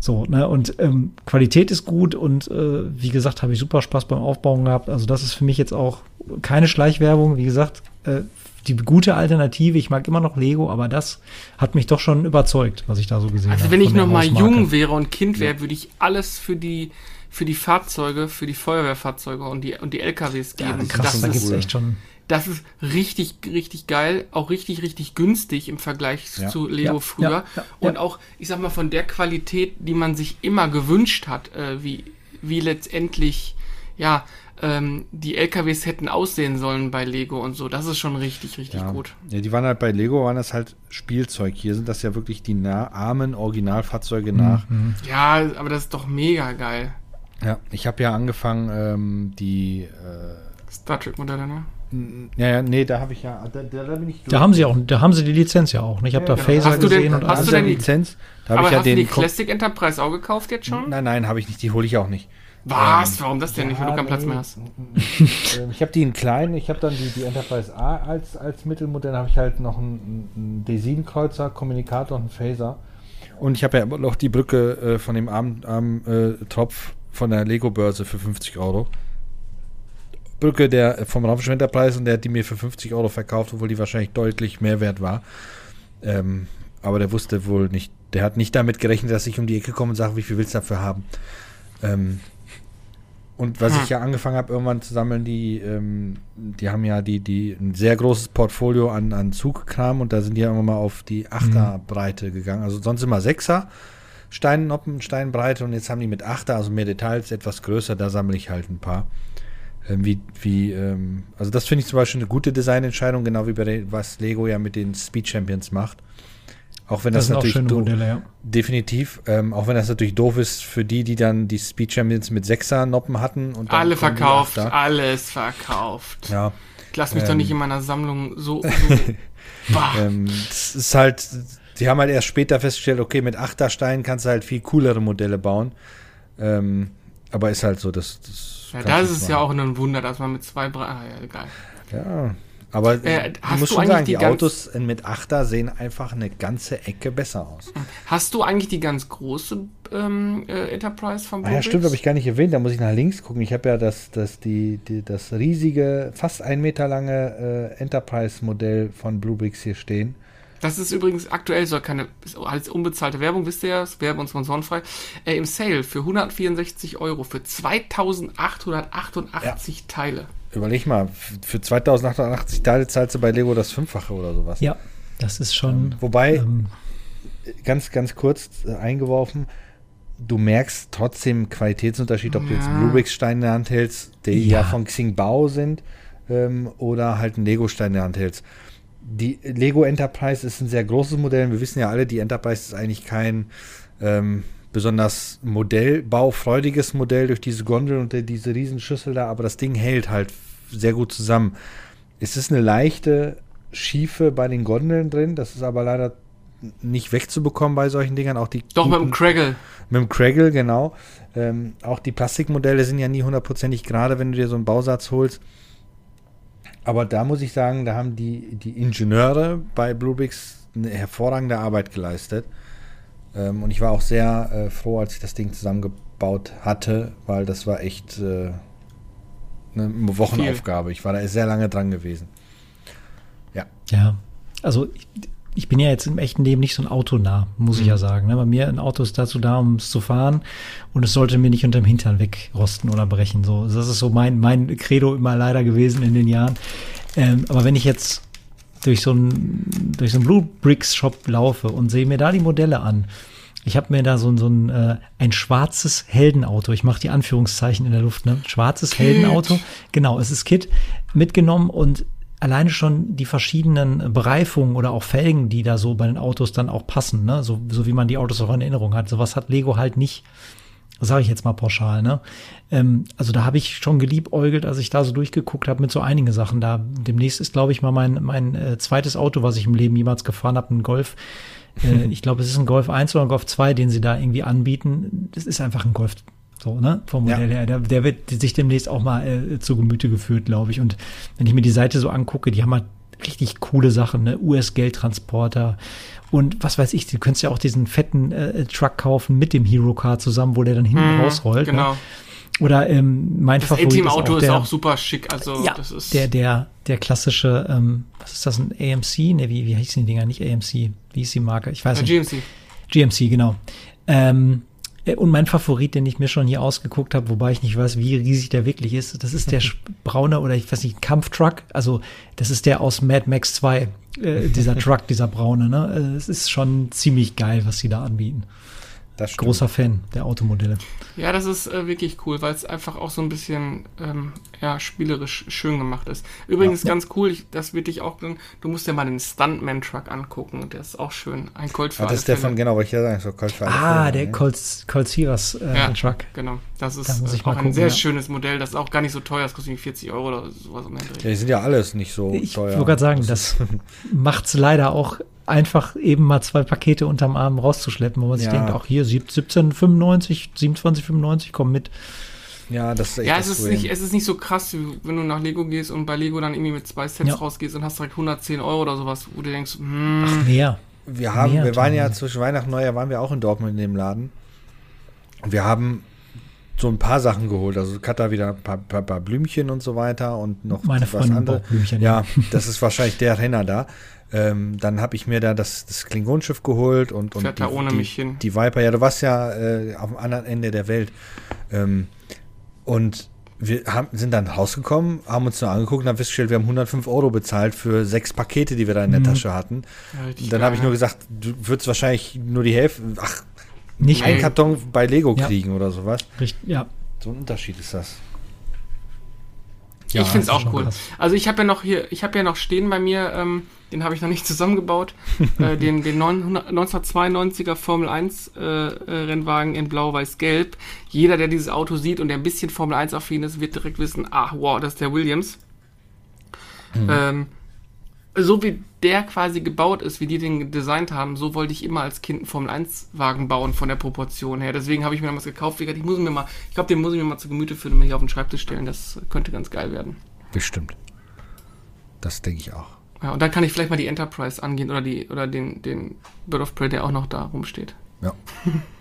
So, ne, und ähm, Qualität ist gut und äh, wie gesagt, habe ich super Spaß beim Aufbauen gehabt. Also das ist für mich jetzt auch keine Schleichwerbung. Wie gesagt, äh, die gute Alternative. Ich mag immer noch Lego, aber das hat mich doch schon überzeugt, was ich da so gesehen habe. Also wenn ich noch mal jung wäre und Kind wäre, ja. würde ich alles für die für die Fahrzeuge, für die Feuerwehrfahrzeuge und die und die LKWs geben. Ja, krass, das da gibt's cool. echt schon. Das ist richtig, richtig geil, auch richtig, richtig günstig im Vergleich ja. zu Lego ja, früher. Und auch, ich sag mal, von der Qualität, die man sich immer gewünscht hat, äh, wie, wie letztendlich, ja, ähm, die LKWs hätten aussehen sollen bei Lego und so. Das ist schon richtig, richtig ja. gut. Ja, die waren halt bei Lego, waren das halt Spielzeug. Hier sind das ja wirklich die armen Originalfahrzeuge nach. Mhm. Ja, aber das ist doch mega geil. Ja, ich habe ja angefangen, ähm, die äh, Star Trek-Modelle, ne? Ja, ja, nee, da habe ich ja, da, da, da, bin ich. Da haben sie auch, da haben sie die Lizenz ja auch. Ne? Ich habe ja, da Phaser gesehen den, und hast du denn die Lizenz? Da aber ich ja hast den du die Classic Enterprise auch gekauft jetzt schon? Nein, nein, habe ich nicht. Die hole ich auch nicht. Was? Ähm, Warum das denn ja, nicht, wenn du keinen Platz mehr hast? Ähm, ich habe die in klein, ich habe dann die, die Enterprise A als, als Mittelmodell, habe ich halt noch einen, einen D7-Kreuzer, Kommunikator und einen Phaser. Und ich habe ja noch die Brücke äh, von dem armen äh, von der Lego-Börse für 50 Euro. Brücke der äh, vom Raumschiff Enterprise und der hat die mir für 50 Euro verkauft, obwohl die wahrscheinlich deutlich mehr wert war. Ähm, aber der wusste wohl nicht, der hat nicht damit gerechnet, dass ich um die Ecke komme und sage, wie viel willst du dafür haben. Ähm, Und was hm. ich ja angefangen habe, irgendwann zu sammeln, die, ähm, die haben ja die, die ein sehr großes Portfolio an, an Zugkram und da sind die ja immer mal auf die Achterbreite mhm. gegangen. Also sonst immer Sechser Steinnoppen, Steinbreite und jetzt haben die mit Achter, also mehr Details, etwas größer, da sammle ich halt ein paar. Ähm, wie, wie, ähm, also das finde ich zum Beispiel eine gute Designentscheidung, genau wie bei was Lego ja mit den Speed Champions macht. Auch wenn das, das natürlich Modelle, ja. definitiv, ähm, auch wenn das natürlich doof ist für die, die dann die Speed Champions mit Sechser Noppen hatten und alle verkauft, alles verkauft. Ja. Ich lass mich ähm, doch nicht in meiner Sammlung so. (laughs) so ähm, das ist halt, die haben halt erst später festgestellt, okay, mit Achtersteinen kannst du halt viel coolere Modelle bauen. Ähm, aber ist halt so, dass das. Ja, das ist machen. ja auch ein Wunder, dass man mit zwei Bra ah, ja, egal. Ja, aber äh, ich muss schon sagen, die, die Autos mit Achter sehen einfach eine ganze Ecke besser aus. Hast du eigentlich die ganz große ähm, äh, Enterprise von Bluebricks? Ah, ja, stimmt, habe ich gar nicht erwähnt. Da muss ich nach links gucken. Ich habe ja das, das, die, die, das riesige, fast ein Meter lange äh, Enterprise-Modell von Bluebricks hier stehen. Das ist übrigens aktuell so keine als unbezahlte Werbung, wisst ihr ja, es Werbe und sponsorenfrei. Äh, Im Sale für 164 Euro für 2888 ja. Teile. Überleg mal, für 2880 Teile zahlst du bei Lego das Fünffache oder sowas. Ja, das ist schon. Ähm, wobei, ähm, ganz, ganz kurz äh, eingeworfen, du merkst trotzdem Qualitätsunterschied, ob ja. du jetzt Rubik's-Stein in der Hand hältst, die ja, ja von Xingbao sind, ähm, oder halt einen Lego-Stein in der Hand hältst. Die Lego Enterprise ist ein sehr großes Modell. Wir wissen ja alle, die Enterprise ist eigentlich kein ähm, besonders modellbaufreudiges Modell durch diese Gondel und diese Riesenschüssel da, aber das Ding hält halt sehr gut zusammen. Es ist eine leichte Schiefe bei den Gondeln drin, das ist aber leider nicht wegzubekommen bei solchen Dingern. Auch die Doch, guten, mit dem Craggle. Mit dem Craggle, genau. Ähm, auch die Plastikmodelle sind ja nie hundertprozentig gerade, wenn du dir so einen Bausatz holst. Aber da muss ich sagen, da haben die, die Ingenieure bei Bluebix eine hervorragende Arbeit geleistet. Ähm, und ich war auch sehr äh, froh, als ich das Ding zusammengebaut hatte, weil das war echt äh, eine Wochenaufgabe. Viel. Ich war da sehr lange dran gewesen. Ja. Ja, also ich, ich bin ja jetzt im echten Leben nicht so ein Autonah, muss mhm. ich ja mhm. sagen. Ne? Bei mir ein Auto ist dazu da, um es zu fahren und es sollte mir nicht unterm Hintern wegrosten oder brechen. So, das ist so mein, mein Credo immer leider gewesen in den Jahren. Ähm, aber wenn ich jetzt durch so einen durch so einen Blue Bricks Shop laufe und sehe mir da die Modelle an. Ich habe mir da so, so ein, äh, ein schwarzes Heldenauto, ich mache die Anführungszeichen in der Luft, ne? Schwarzes Kit. Heldenauto, genau, es ist Kit, mitgenommen und alleine schon die verschiedenen Bereifungen oder auch Felgen, die da so bei den Autos dann auch passen, ne? so, so wie man die Autos auch in Erinnerung hat. Sowas hat Lego halt nicht sage ich jetzt mal pauschal, ne? Ähm, also da habe ich schon geliebäugelt, als ich da so durchgeguckt habe mit so einigen Sachen. Da demnächst ist, glaube ich, mal mein, mein äh, zweites Auto, was ich im Leben jemals gefahren habe, ein Golf. Äh, (laughs) ich glaube, es ist ein Golf 1 oder ein Golf 2, den sie da irgendwie anbieten. Das ist einfach ein Golf so, ne? Vom Modell ja. her. Der, der, wird sich demnächst auch mal äh, zu Gemüte geführt, glaube ich. Und wenn ich mir die Seite so angucke, die haben halt richtig coole Sachen, ne? US-Geldtransporter und was weiß ich, du könntest ja auch diesen fetten äh, Truck kaufen mit dem Hero Car zusammen, wo der dann hinten mm, rausrollt. Ne? Genau. Ne? Oder ähm, mein das Favorit ist, ist, auch super schick. Also ja, das ist der der der klassische, ähm, was ist das ein AMC? Ne, wie wie heißen die Dinger? Nicht AMC. Wie ist die Marke? Ich weiß ja, nicht. GMC. GMC genau. Ähm, äh, und mein Favorit, den ich mir schon hier ausgeguckt habe, wobei ich nicht weiß, wie riesig der wirklich ist, das ist der (laughs) braune oder ich weiß nicht, Kampftruck. Also das ist der aus Mad Max 2, äh, dieser (laughs) Truck, dieser braune. Ne? Äh, es ist schon ziemlich geil, was sie da anbieten. Großer Fan der Automodelle. Ja, das ist äh, wirklich cool, weil es einfach auch so ein bisschen ähm, ja, spielerisch schön gemacht ist. Übrigens ja. ganz cool, ich, das wird dich auch, du musst dir mal den Stuntman-Truck angucken, der ist auch schön. Ein Colt für ah, Das ist der von, genau, was ich ja sagen, so Colt für Ah, Fälle, der ne? Colt, Colt Sierras äh, ja, Truck. genau. Das ist da auch gucken, ein sehr ja. schönes Modell, das ist auch gar nicht so teuer, das kostet 40 Euro oder sowas um. Ja, die sind ja alles nicht so ich teuer. Ich wollte gerade sagen, das (laughs) macht es leider auch einfach eben mal zwei Pakete unterm Arm rauszuschleppen, wo man sich ja. denkt, auch hier 17,95, 27,95, komm mit. Ja, das ist echt Ja, es ist, nicht, es ist nicht so krass, wenn du nach Lego gehst und bei Lego dann irgendwie mit zwei Sets ja. rausgehst und hast direkt 110 Euro oder sowas, wo du denkst, hm. Ach, mehr. Wir haben, mehr, wir waren ja zwischen Weihnachten und Neujahr waren wir auch in Dortmund in dem Laden. Und wir haben so ein paar Sachen geholt. Also Katha wieder ein paar, paar, paar, Blümchen und so weiter und noch Meine was anderes. Blümchen. Ja, das ist wahrscheinlich der Renner da. Ähm, dann habe ich mir da das, das Klingonenschiff geholt und, und die, die, die, Viper. Ja, du warst ja äh, auf dem anderen Ende der Welt. Ähm, Und wir haben, sind dann rausgekommen, haben uns nur angeguckt und haben festgestellt, wir haben 105 Euro bezahlt für sechs Pakete, die wir da in der mhm. Tasche hatten. Ja, dann habe ich nur gesagt, du würdest wahrscheinlich nur die Hälfte, ach, nicht einen Karton bei Lego ja. kriegen oder sowas. Richtig, ja. So ein Unterschied ist das. Ja, ich finde es auch cool. Krass. Also ich habe ja noch hier, ich habe ja noch stehen bei mir, ähm, den habe ich noch nicht zusammengebaut, (laughs) äh, den, den 1992er Formel 1 äh, äh, Rennwagen in Blau-Weiß-Gelb. Jeder, der dieses Auto sieht und der ein bisschen Formel 1 affin ist, wird direkt wissen, ah, wow, das ist der Williams. Mhm. Ähm, so wie der quasi gebaut ist, wie die den designt haben, so wollte ich immer als Kind einen Formel 1 Wagen bauen von der Proportion her. Deswegen habe ich mir damals gekauft. Ich muss mir mal, ich glaube, den muss ich mir mal zu Gemüte führen und mir hier auf den Schreibtisch stellen. Das könnte ganz geil werden. Bestimmt. Das denke ich auch. Ja, und dann kann ich vielleicht mal die Enterprise angehen oder die oder den, den Bird of Prey, der auch noch da rumsteht. Ja. (laughs)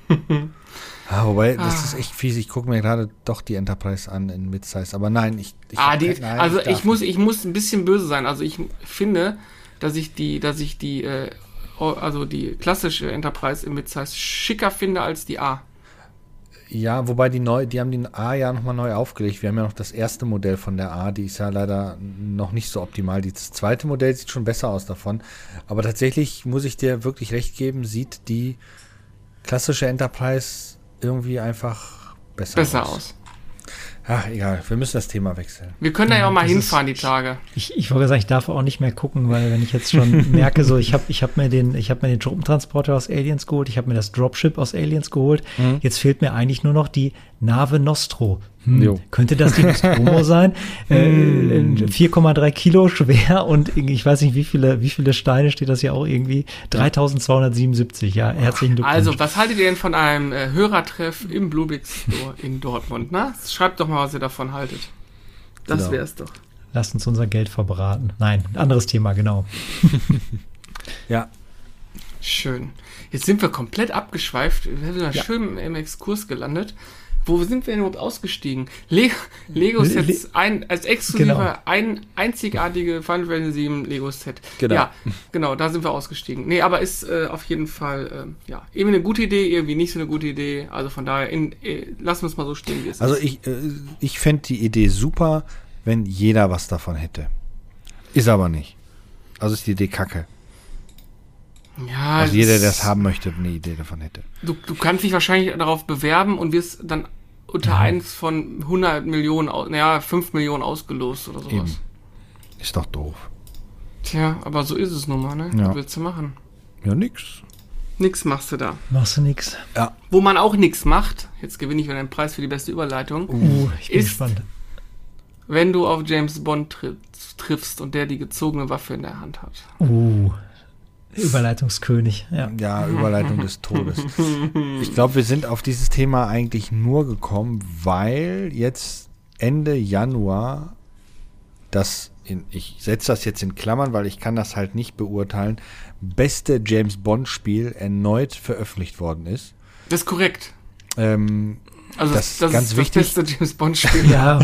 Ah, wobei, das ah. ist echt fies. Ich gucke mir gerade doch die Enterprise an in Midsize. Aber nein, ich. ich ah, die, nein, also ich, ich muss, ich muss ein bisschen böse sein. Also ich finde, dass ich die, dass ich die, äh, also die klassische Enterprise im Midsize schicker finde als die A. Ja, wobei die neu, die haben den A ja nochmal neu aufgelegt. Wir haben ja noch das erste Modell von der A, die ist ja leider noch nicht so optimal. Das zweite Modell sieht schon besser aus davon. Aber tatsächlich muss ich dir wirklich recht geben, sieht die klassische Enterprise irgendwie einfach besser, besser aus. aus. Ach, egal, wir müssen das Thema wechseln. Wir können da ja auch mal hinfahren, ist, die Tage. Ich, ich wollte sagen, ich darf auch nicht mehr gucken, weil wenn ich jetzt schon (laughs) merke, so ich habe ich hab mir, den, ich hab mir den Truppentransporter aus Aliens geholt, ich habe mir das Dropship aus Aliens geholt, mhm. jetzt fehlt mir eigentlich nur noch die Nave Nostro. Hm, könnte das die (laughs) Nostromo sein? Äh, 4,3 hm. Kilo schwer und ich weiß nicht, wie viele, wie viele Steine steht das ja auch irgendwie? 3277, ja, herzlichen Glückwunsch. Also, was haltet ihr denn von einem äh, Hörertreff im Bluebix Store in Dortmund? Na? Schreibt doch mal, was ihr davon haltet. Das genau. wär's doch. Lasst uns unser Geld verbraten. Nein, anderes Thema, genau. (laughs) ja. Schön. Jetzt sind wir komplett abgeschweift. Wir sind ja. schön im Exkurs gelandet. Wo sind wir denn überhaupt ausgestiegen? Le Lego Sets Le ein, als exklusiver, genau. ein, einzigartige Final Fantasy 7 Lego Set. Genau. Ja, genau, da sind wir ausgestiegen. Nee, aber ist äh, auf jeden Fall, äh, ja, irgendwie eine gute Idee, irgendwie nicht so eine gute Idee. Also von daher, in, äh, lassen wir es mal so stehen, wie es also ist. Also ich, äh, ich fände die Idee super, wenn jeder was davon hätte. Ist aber nicht. Also ist die Idee kacke. Ja, also jeder, der das haben möchte, eine Idee davon hätte. Du, du kannst dich wahrscheinlich darauf bewerben und wirst dann unter ja. eins von 100 Millionen, naja, 5 Millionen ausgelost oder sowas. Eben. Ist doch doof. Tja, aber so ist es nun mal, ne? Ja. Was willst du machen? Ja, nix. Nix machst du da. Machst du nix. Ja. Wo man auch nix macht, jetzt gewinne ich wieder einen Preis für die beste Überleitung. Uh, ich bin ist, gespannt. Wenn du auf James Bond triffst und der die gezogene Waffe in der Hand hat. Uh. Überleitungskönig, ja. Ja, Überleitung des Todes. (laughs) Ich glaube, wir sind auf dieses Thema eigentlich nur gekommen, weil jetzt Ende Januar das, in, ich setze das jetzt in Klammern, weil ich kann das halt nicht beurteilen, beste James Bond-Spiel erneut veröffentlicht worden ist. Das ist korrekt. Ähm, also das, das, ganz ist wichtig. das beste James (laughs) Bond-Spiel. ja.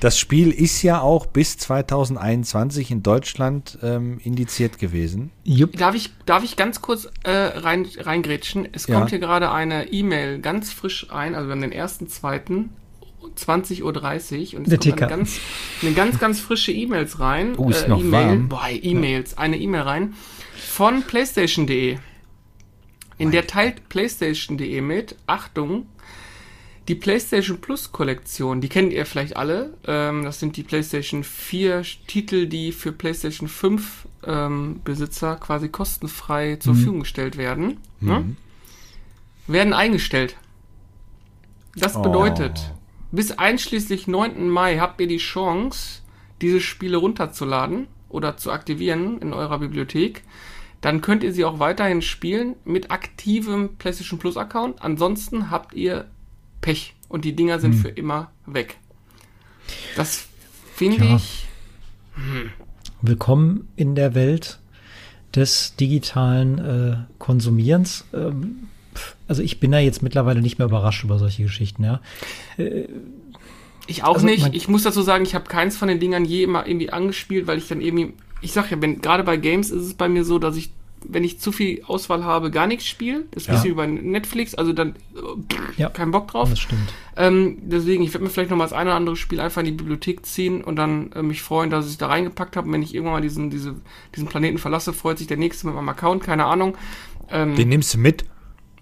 Das Spiel ist ja auch bis 2021 in Deutschland ähm, indiziert gewesen. Jupp. Darf ich, darf ich ganz kurz äh, rein, reingrätschen? Es ja. kommt hier gerade eine E-Mail ganz frisch ein, also wir haben den ersten, zweiten, 20.30 Uhr und es Der kommt eine ganz, eine ganz, ganz frische E-Mails rein. Oh, ist äh, noch e warm. Boah, E-Mails, eine E-Mail rein von PlayStation.de. In der teilt PlayStation.de mit, Achtung, die PlayStation Plus Kollektion, die kennt ihr vielleicht alle. Ähm, das sind die PlayStation 4 Titel, die für PlayStation 5 ähm, Besitzer quasi kostenfrei zur mhm. Verfügung gestellt werden. Mhm. Ne? Werden eingestellt. Das bedeutet, oh. bis einschließlich 9. Mai habt ihr die Chance, diese Spiele runterzuladen oder zu aktivieren in eurer Bibliothek. Dann könnt ihr sie auch weiterhin spielen mit aktivem PlayStation Plus Account. Ansonsten habt ihr Pech. Und die Dinger sind hm. für immer weg. Das finde ja. ich. Hm. Willkommen in der Welt des digitalen äh, Konsumierens. Ähm, also ich bin da jetzt mittlerweile nicht mehr überrascht über solche Geschichten, ja. Äh, ich auch also nicht. Ich muss dazu sagen, ich habe keins von den Dingern je immer irgendwie angespielt, weil ich dann irgendwie, ich sag ja, wenn gerade bei Games ist es bei mir so, dass ich wenn ich zu viel Auswahl habe, gar nichts spiele. Das ist ja. ein bisschen über Netflix, also dann pff, ja, kein Bock drauf. Das stimmt. Ähm, deswegen, ich werde mir vielleicht noch mal das eine oder andere Spiel einfach in die Bibliothek ziehen und dann äh, mich freuen, dass ich es da reingepackt habe. Und wenn ich irgendwann mal diesen, diese, diesen Planeten verlasse, freut sich der nächste mit meinem Account, keine Ahnung. Ähm, Den nimmst du mit?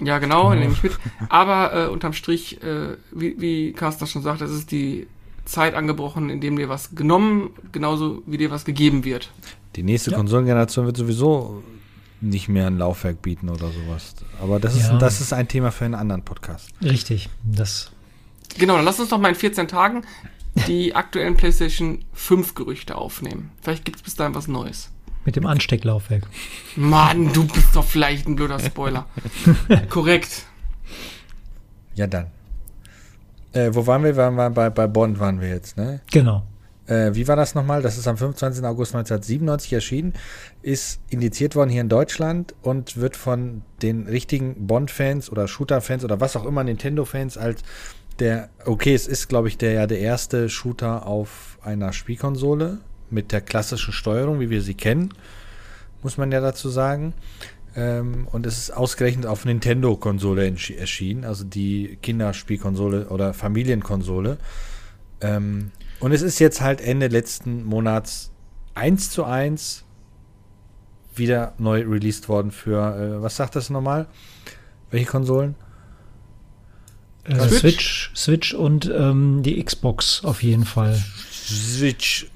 Ja, genau, den nehme ich mit. (laughs) Aber äh, unterm Strich, äh, wie, wie Carsten schon sagt, es ist die Zeit angebrochen, in dem dir was genommen, genauso wie dir was gegeben wird. Die nächste ja. Konsolengeneration wird sowieso nicht mehr ein Laufwerk bieten oder sowas. Aber das, ja. ist, das ist ein Thema für einen anderen Podcast. Richtig. Das genau, dann lass uns doch mal in 14 Tagen die aktuellen PlayStation 5 Gerüchte aufnehmen. Vielleicht gibt es bis dahin was Neues. Mit dem Anstecklaufwerk. Mann, du bist doch vielleicht ein blöder Spoiler. (laughs) Korrekt. Ja, dann. Äh, wo waren wir? Wir waren bei, bei Bond waren wir jetzt, ne? Genau. Äh, wie war das nochmal? Das ist am 25. August 1997 erschienen, ist indiziert worden hier in Deutschland und wird von den richtigen Bond-Fans oder Shooter-Fans oder was auch immer Nintendo-Fans als der, okay, es ist, glaube ich, der ja der erste Shooter auf einer Spielkonsole mit der klassischen Steuerung, wie wir sie kennen, muss man ja dazu sagen. Ähm, und es ist ausgerechnet auf Nintendo-Konsole erschienen, also die Kinderspielkonsole oder Familienkonsole. Ähm, und es ist jetzt halt Ende letzten Monats 1 zu 1 wieder neu released worden für, äh, was sagt das nochmal? Welche Konsolen? Äh, Switch? Switch, Switch und ähm, die Xbox auf jeden Fall. Switch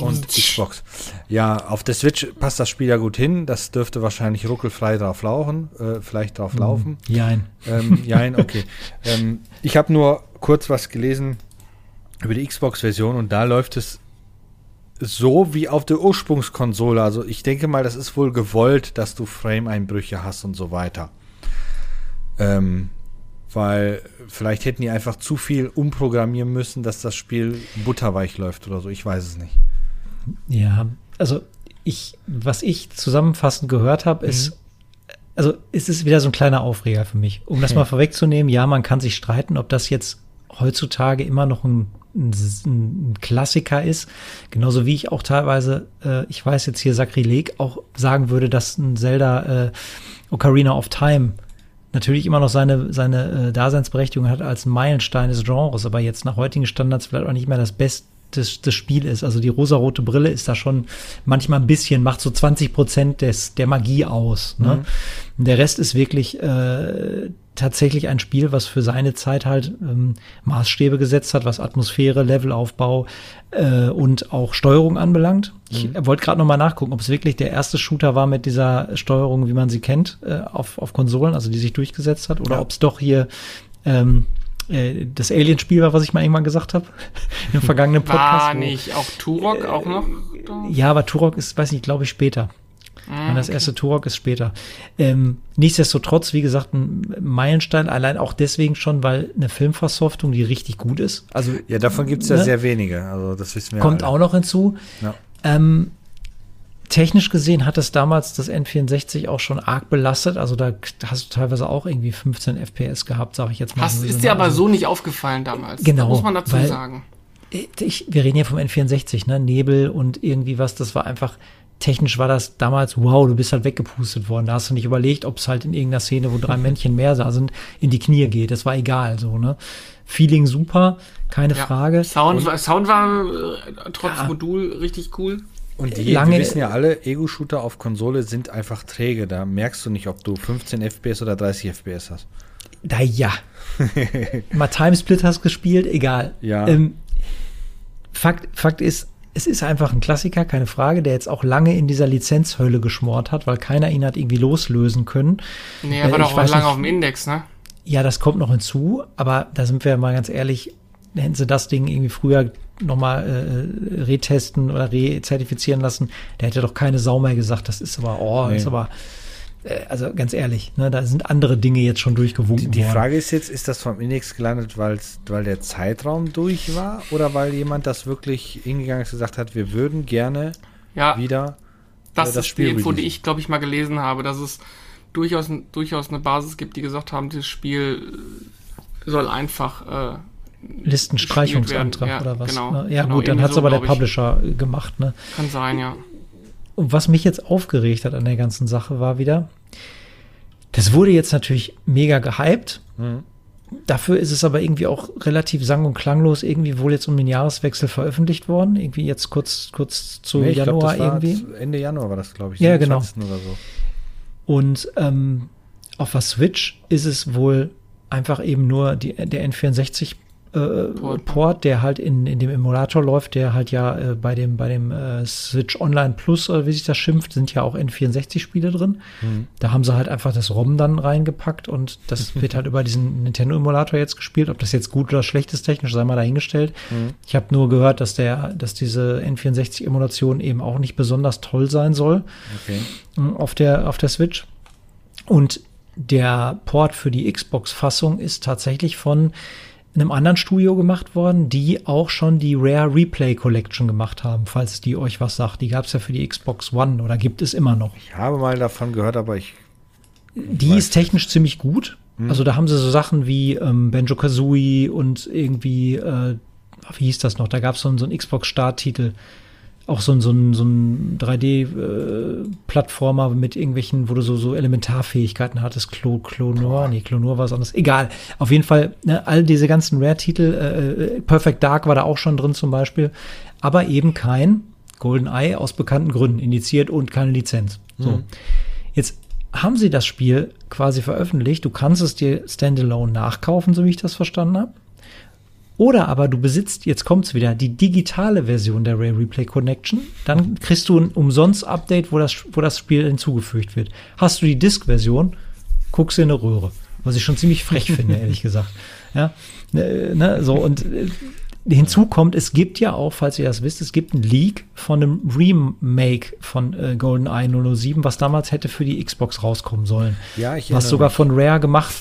und Xbox. Ja, auf der Switch passt das Spiel ja gut hin. Das dürfte wahrscheinlich ruckelfrei drauf laufen, äh, vielleicht drauf mhm. laufen. Jein. Ähm, jein, okay. (laughs) ähm, ich habe nur kurz was gelesen über die Xbox-Version und da läuft es so wie auf der Ursprungskonsole. Also ich denke mal, das ist wohl gewollt, dass du Frame-Einbrüche hast und so weiter. Ähm, weil vielleicht hätten die einfach zu viel umprogrammieren müssen, dass das Spiel butterweich läuft oder so. Ich weiß es nicht. Ja, also ich, was ich zusammenfassend gehört habe, mhm. ist, also es ist wieder so ein kleiner Aufreger für mich. Um das mal vorwegzunehmen, ja, man kann sich streiten, ob das jetzt heutzutage immer noch ein, ein, ein Klassiker ist. Genauso wie ich auch teilweise, äh, ich weiß jetzt hier Sakrileg, auch sagen würde, dass ein Zelda äh, Ocarina of Time natürlich immer noch seine, seine äh, Daseinsberechtigung hat als Meilenstein des Genres, aber jetzt nach heutigen Standards vielleicht auch nicht mehr das Beste des, des Spiel ist. Also die rosarote Brille ist da schon manchmal ein bisschen, macht so 20 Prozent des, der Magie aus. Ne? Mhm. Der Rest ist wirklich äh, tatsächlich ein Spiel, was für seine Zeit halt ähm, Maßstäbe gesetzt hat, was Atmosphäre, Levelaufbau äh, und auch Steuerung anbelangt. Ich mhm. wollte gerade noch mal nachgucken, ob es wirklich der erste Shooter war mit dieser Steuerung, wie man sie kennt, äh, auf, auf Konsolen, also die sich durchgesetzt hat, oder ja. ob es doch hier ähm, äh, das Alien-Spiel war, was ich mal irgendwann gesagt habe, (laughs) im vergangenen Podcast. War nicht auch Turok auch noch? Ja, aber Turok ist, weiß nicht, glaube ich, später. Ah, das erste Turok ist später. Ähm, nichtsdestotrotz, wie gesagt, ein Meilenstein, allein auch deswegen schon, weil eine Filmversoftung, die richtig gut ist. Also, ja, davon gibt es ja ne? sehr wenige. Also das wissen wir Kommt alle. auch noch hinzu. Ja. Ähm, technisch gesehen hat es damals das N64 auch schon arg belastet. Also da hast du teilweise auch irgendwie 15 FPS gehabt, sage ich jetzt mal. Hast, ist dir aber so nicht aufgefallen damals. Genau. Da muss man dazu weil, sagen. Ich, wir reden hier vom N64, ne? Nebel und irgendwie was, das war einfach, technisch war das damals, wow, du bist halt weggepustet worden. Da hast du nicht überlegt, ob es halt in irgendeiner Szene, wo drei Männchen mehr da sind, in die Knie geht. Das war egal, so, ne? Feeling super, keine ja. Frage. Sound, Sound war äh, trotz ja. Modul richtig cool. Und die, Lange, wir wissen ja alle, Ego-Shooter auf Konsole sind einfach träge. Da merkst du nicht, ob du 15 FPS oder 30 FPS hast. Na ja. (laughs) Mal Timesplit hast gespielt, egal. Ja. Ähm, Fakt, Fakt ist, es ist einfach ein Klassiker, keine Frage, der jetzt auch lange in dieser Lizenzhölle geschmort hat, weil keiner ihn hat irgendwie loslösen können. Nee, er war äh, doch auch lange nicht, auf dem Index, ne? Ja, das kommt noch hinzu, aber da sind wir mal ganz ehrlich, hätten sie das Ding irgendwie früher nochmal äh, retesten oder rezertifizieren lassen, der hätte doch keine Sau mehr gesagt, das ist aber, oh, nee. ist aber, äh, also ganz ehrlich, ne, da sind andere Dinge jetzt schon durchgewunken Die, die Frage ist jetzt, ist das vom Index gelandet, weil der Zeitraum durch war oder weil jemand das wirklich hingegangen ist gesagt hat, wir würden gerne ja, wieder das, äh, das ist Spiel die Info, die ich, glaube ich, mal gelesen habe, dass es durchaus, durchaus eine Basis gibt, die gesagt haben, dieses Spiel soll einfach äh, Listenstreichungsantrag ja, oder was. Genau, ne? Ja, genau, gut, dann hat es so, aber der Publisher ich. gemacht, ne? Kann sein, ja. Und was mich jetzt aufgeregt hat an der ganzen Sache war wieder, das wurde jetzt natürlich mega gehypt. Mhm. Dafür ist es aber irgendwie auch relativ sang- und klanglos irgendwie wohl jetzt um den Jahreswechsel veröffentlicht worden. Irgendwie jetzt kurz, kurz zu nee, Januar glaub, irgendwie. Ende Januar war das, glaube ich. Ja, genau. So. Und ähm, auf der Switch ist es wohl einfach eben nur die, der N64 äh, Port. Port. der halt in, in dem Emulator läuft, der halt ja äh, bei dem, bei dem äh, Switch Online Plus, oder wie sich das schimpft, sind ja auch N64-Spiele drin. Mhm. Da haben sie halt einfach das ROM dann reingepackt und das (laughs) wird halt über diesen Nintendo-Emulator jetzt gespielt. Ob das jetzt gut oder schlecht ist technisch, sei mal dahingestellt. Mhm. Ich habe nur gehört, dass der, dass diese N64-Emulation eben auch nicht besonders toll sein soll okay. Mm, auf, der, auf der Switch. Und der Port für die Xbox-Fassung ist tatsächlich von einem anderen Studio gemacht worden, die auch schon die Rare Replay Collection gemacht haben, falls die euch was sagt. Die gab es ja für die Xbox One oder gibt es immer noch. Ich habe mal davon gehört, aber ich. Die ist technisch nicht. ziemlich gut. Hm. Also da haben sie so Sachen wie ähm, Benjo Kazooie und irgendwie, äh, wie hieß das noch? Da gab es so, so einen Xbox-Starttitel auch so ein, so ein, so ein 3D-Plattformer äh, mit irgendwelchen, wo du so, so Elementarfähigkeiten hattest. Clo, Clonor, nee, Clonor war es anders. Egal. Auf jeden Fall, ne, all diese ganzen Rare-Titel, äh, äh, Perfect Dark war da auch schon drin zum Beispiel, aber eben kein Golden Eye aus bekannten Gründen indiziert und keine Lizenz. So. Mhm. Jetzt haben sie das Spiel quasi veröffentlicht. Du kannst es dir standalone nachkaufen, so wie ich das verstanden habe. Oder aber du besitzt, jetzt kommt's wieder, die digitale Version der Ray Replay Connection. Dann kriegst du ein Umsonst-Update, wo das, wo das Spiel hinzugefügt wird. Hast du die Disk-Version, guckst du in eine Röhre. Was ich schon ziemlich frech finde, (laughs) ehrlich gesagt. Ja, ne, ne so und äh, hinzu kommt, es gibt ja auch, falls ihr das wisst, es gibt ein Leak von einem Remake von äh, GoldenEye 007, was damals hätte für die Xbox rauskommen sollen. Ja, ich Was sogar mich. von Rare gemacht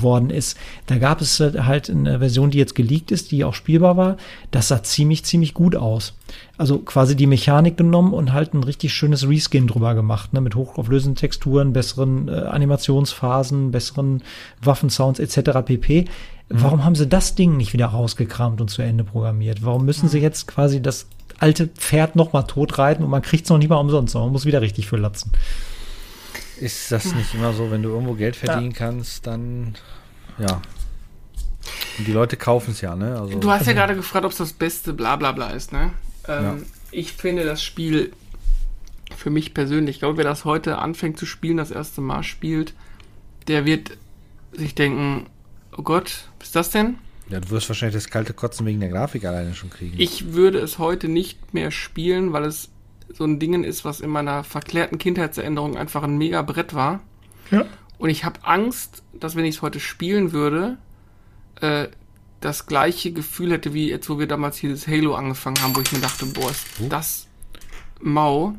worden ist. Da gab es äh, halt eine Version, die jetzt geleakt ist, die auch spielbar war. Das sah ziemlich, ziemlich gut aus. Also quasi die Mechanik genommen und halt ein richtig schönes Reskin drüber gemacht, ne, mit hochauflösenden Texturen, besseren äh, Animationsphasen, besseren Waffensounds etc. pp. Warum haben sie das Ding nicht wieder rausgekramt und zu Ende programmiert? Warum müssen sie jetzt quasi das alte Pferd nochmal totreiten und man kriegt es noch nicht mal umsonst, man muss wieder richtig für latzen? Ist das nicht immer so, wenn du irgendwo Geld verdienen ja. kannst, dann ja. Und die Leute kaufen es ja, ne? Also, du hast ja gerade gefragt, ob es das beste Blablabla bla ist, ne? Ähm, ja. Ich finde das Spiel für mich persönlich, ich glaube, wer das heute anfängt zu spielen, das erste Mal spielt, der wird sich denken, Oh Gott, was ist das denn? Ja, du wirst wahrscheinlich das kalte Kotzen wegen der Grafik alleine schon kriegen. Ich würde es heute nicht mehr spielen, weil es so ein Ding ist, was in meiner verklärten Kindheitserinnerung einfach ein mega Brett war. Ja. Und ich habe Angst, dass wenn ich es heute spielen würde, äh, das gleiche Gefühl hätte, wie jetzt, wo wir damals hier das Halo angefangen haben, wo ich mir dachte, boah, ist uh. das mau.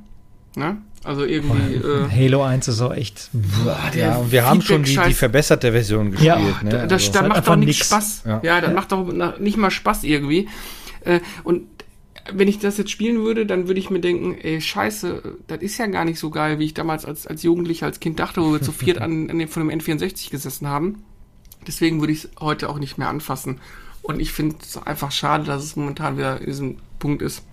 Ne? Also irgendwie. Äh, Halo 1 ist auch echt. Boah, ja, und wir haben schon die, die verbesserte Version gespielt. Ja, ne? da, das, also, das macht doch nicht Spaß. Ja, ja das ja. macht doch nicht mal Spaß irgendwie. Äh, und wenn ich das jetzt spielen würde, dann würde ich mir denken, ey, scheiße, das ist ja gar nicht so geil, wie ich damals als, als Jugendlicher, als Kind dachte, wo wir zu (laughs) viert an, an dem, von dem N64 gesessen haben. Deswegen würde ich es heute auch nicht mehr anfassen. Und ich finde es einfach schade, dass es momentan wieder in diesem Punkt ist.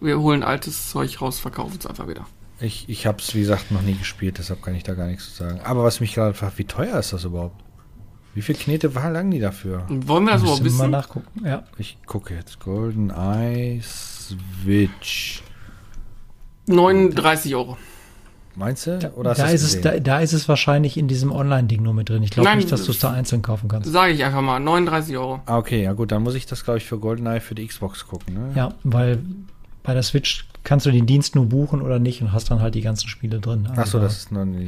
Wir holen altes Zeug raus, verkaufen es einfach wieder. Ich, ich habe es, wie gesagt, noch nie gespielt, deshalb kann ich da gar nichts zu sagen. Aber was mich gerade fragt, wie teuer ist das überhaupt? Wie viel Knete verlangen die dafür? Wollen wir das überhaupt wissen? mal nachgucken. Ja. Ich gucke jetzt. Golden Eye Switch. 39 Euro. Meinst du? Oder da, ist es, da, da, ist es wahrscheinlich in diesem Online-Ding nur mit drin. Ich glaube nicht, dass du es da einzeln kaufen kannst. Sage ich einfach mal, 39 Euro. Ah, okay, ja gut, dann muss ich das, glaube ich, für GoldenEye für die Xbox gucken. Ne? Ja, weil bei der Switch kannst du den Dienst nur buchen oder nicht und hast dann halt die ganzen Spiele drin. Also Achso, das ist nur eine,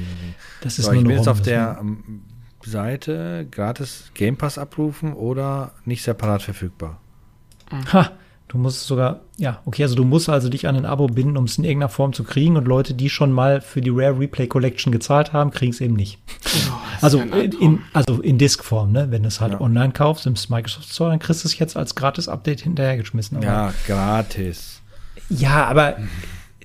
das ist so, nur ich bin jetzt auf der ähm, Seite gratis Game Pass abrufen oder nicht separat verfügbar. Ha, du musst sogar, ja, okay, also du musst also dich an ein Abo binden, um es in irgendeiner Form zu kriegen und Leute, die schon mal für die Rare Replay Collection gezahlt haben, kriegen es eben nicht. Oh, also, in, also in Disk-Form, ne? Wenn du es halt ja. online kaufst im Microsoft Store, dann kriegst du es jetzt als Gratis-Update hinterhergeschmissen. ja, gratis. Ja, aber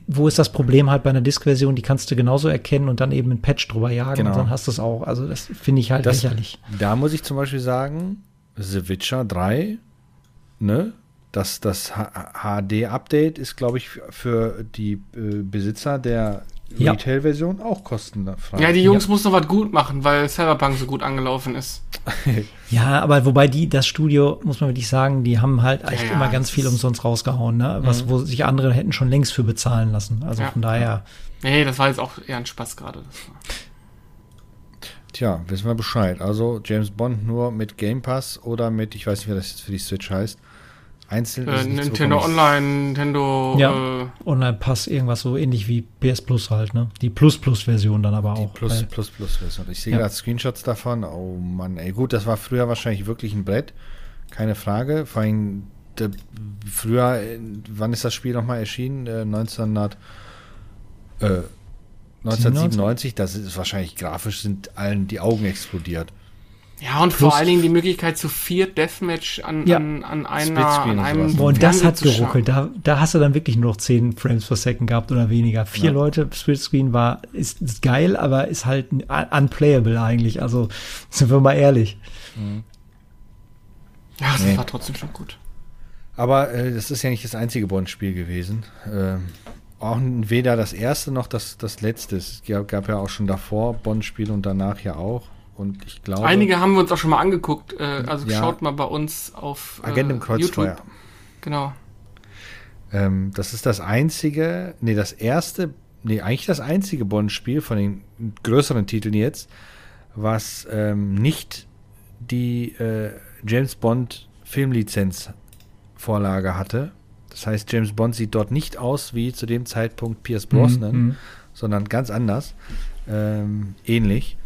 wo ist das Problem halt bei einer Disk-Version? Die kannst du genauso erkennen und dann eben ein Patch drüber jagen genau. und dann hast du es auch. Also das finde ich halt das, lächerlich. Da muss ich zum Beispiel sagen, The Witcher 3, ne? das, das HD-Update ist, glaube ich, für die äh, Besitzer der ja. Retail-Version auch kostenfrei. Ja, die Jungs ja. mussten noch was gut machen, weil Cyberpunk so gut angelaufen ist. Ja, aber wobei die, das Studio, muss man wirklich sagen, die haben halt echt ja, immer ganz viel umsonst rausgehauen, ne? Was, mhm. wo sich andere hätten schon längst für bezahlen lassen. Also von daher. Nee, das war jetzt auch eher ein Spaß gerade. Tja, wissen wir Bescheid. Also James Bond nur mit Game Pass oder mit, ich weiß nicht, wie das jetzt für die Switch heißt. Einzeln äh, Nintendo so Online, Nintendo ja, äh, Online Pass, irgendwas so ähnlich wie PS Plus halt, ne? Die Plus Plus Version dann aber auch. Die Plus weil, Plus Plus Version. Ich sehe ja. gerade Screenshots davon. Oh Mann, ey, gut, das war früher wahrscheinlich wirklich ein Brett, keine Frage. Vor allem der, früher, wann ist das Spiel nochmal erschienen? Äh, 1900 äh, 1997, das ist wahrscheinlich grafisch, sind allen die Augen explodiert. Ja, und Plus vor allen Dingen die Möglichkeit zu vier Deathmatch an, ja. an, an, einer, an einem Boah, und das hat geruckelt. Da, da hast du dann wirklich nur noch 10 Frames per Second gehabt oder weniger. Vier ja. Leute, Splitscreen war, ist, ist, geil, aber ist halt unplayable eigentlich. Also, sind wir mal ehrlich. Mhm. Ja, das nee. war trotzdem schon gut. Aber äh, das ist ja nicht das einzige Bond-Spiel gewesen. Ähm, auch weder das erste noch das, das letzte. Es gab, gab ja auch schon davor Bond-Spiele und danach ja auch. Und ich glaube. Einige haben wir uns auch schon mal angeguckt. Äh, also ja, schaut mal bei uns auf äh, Agent im Kreuzfeuer. YouTube. Genau. Ähm, das ist das einzige, nee, das erste, nee, eigentlich das einzige Bond-Spiel von den größeren Titeln jetzt, was ähm, nicht die äh, James Bond Filmlizenz Vorlage hatte. Das heißt, James Bond sieht dort nicht aus wie zu dem Zeitpunkt Pierce Brosnan, mhm. sondern ganz anders, ähm, ähnlich.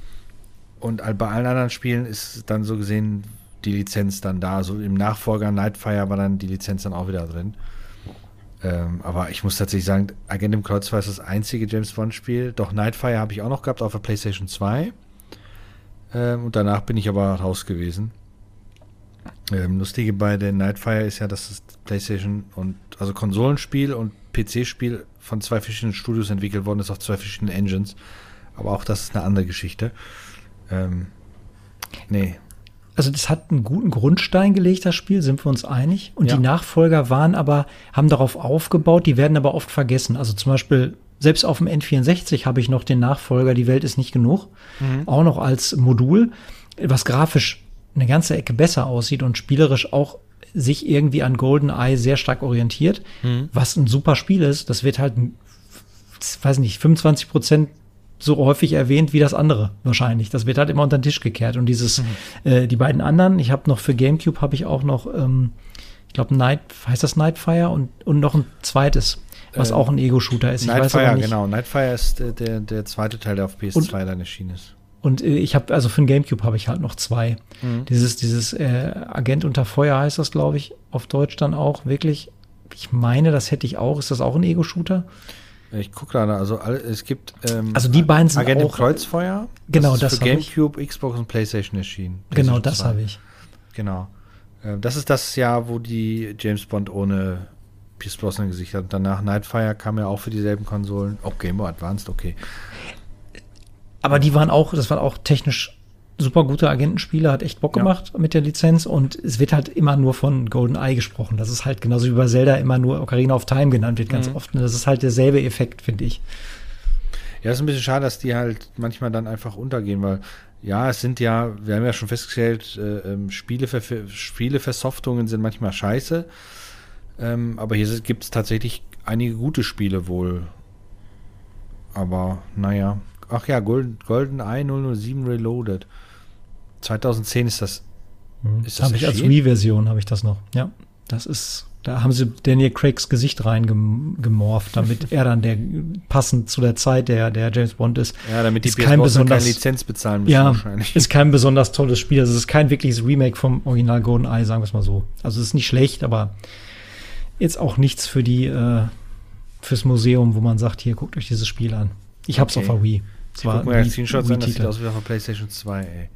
Und bei allen anderen Spielen ist dann so gesehen die Lizenz dann da. So im Nachfolger Nightfire war dann die Lizenz dann auch wieder drin. Ähm, aber ich muss tatsächlich sagen, Agent im Kreuzfeuer ist das einzige James Bond-Spiel. Doch Nightfire habe ich auch noch gehabt auf der PlayStation 2. Ähm, und danach bin ich aber raus gewesen. Ähm, Lustige bei der Nightfire ist ja, dass das PlayStation und also Konsolenspiel und PC-Spiel von zwei verschiedenen Studios entwickelt worden ist auf zwei verschiedenen Engines. Aber auch das ist eine andere Geschichte. Ähm, nee. Also das hat einen guten Grundstein gelegt, das Spiel, sind wir uns einig. Und ja. die Nachfolger waren aber, haben darauf aufgebaut, die werden aber oft vergessen. Also zum Beispiel, selbst auf dem N64 habe ich noch den Nachfolger, die Welt ist nicht genug, mhm. auch noch als Modul, was grafisch eine ganze Ecke besser aussieht und spielerisch auch sich irgendwie an GoldenEye sehr stark orientiert, mhm. was ein super Spiel ist. Das wird halt, weiß nicht, 25 Prozent so häufig erwähnt wie das andere wahrscheinlich. Das wird halt immer unter den Tisch gekehrt. Und dieses, mhm. äh, die beiden anderen, ich habe noch für GameCube habe ich auch noch, ähm, ich glaube, Night, heißt das Nightfire und, und noch ein zweites, was äh, auch ein Ego-Shooter ist. Nightfire, genau. Nightfire ist der, der, der, zweite Teil, der auf PS2 und, dann erschienen ist. Und äh, ich habe, also für den GameCube habe ich halt noch zwei. Mhm. Dieses, dieses äh, Agent unter Feuer heißt das, glaube ich, auf Deutsch dann auch wirklich. Ich meine, das hätte ich auch. Ist das auch ein Ego-Shooter? Ich gucke gerade, also es gibt ähm, also die beiden sind Agent auch, Kreuzfeuer. Genau, das, das ist für GameCube, ich. Xbox und PlayStation erschienen. genau, das habe ich. Genau. Äh, das ist das Jahr, wo die James Bond ohne Pierce Brosnan Gesicht hat. Danach Nightfire kam ja auch für dieselben Konsolen. Auch Game Boy Advanced, okay. Aber die waren auch, das waren auch technisch super gute Agentenspiele, hat echt Bock gemacht ja. mit der Lizenz und es wird halt immer nur von GoldenEye gesprochen. Das ist halt genauso wie bei Zelda immer nur Ocarina of Time genannt wird, ganz mhm. oft. Und das ist halt derselbe Effekt, finde ich. Ja, ist ein bisschen schade, dass die halt manchmal dann einfach untergehen, weil ja, es sind ja, wir haben ja schon festgestellt, äh, ähm, Spieleversoftungen sind manchmal scheiße. Ähm, aber hier gibt es tatsächlich einige gute Spiele wohl. Aber naja. Ach ja, Golden, GoldenEye 007 Reloaded. 2010 ist das. Mhm. Ist das habe ich als Wii-Version habe ich das noch. Ja, das ist. Da haben sie Daniel Craigs Gesicht reingemorpht, damit er dann der passend zu der Zeit der der James Bond ist. Ja, damit die ist kein besonders, keine Lizenz bezahlen müssen ja, wahrscheinlich. Ist kein besonders tolles Spiel. Also es ist kein wirkliches Remake vom Original GoldenEye, sagen wir es mal so. Also es ist nicht schlecht, aber jetzt auch nichts für die äh, fürs Museum, wo man sagt, hier guckt euch dieses Spiel an. Ich hab's okay. auf der Wii. Ich guck mal ja Screenshots an, das sieht aus wie auf der PlayStation 2, ey.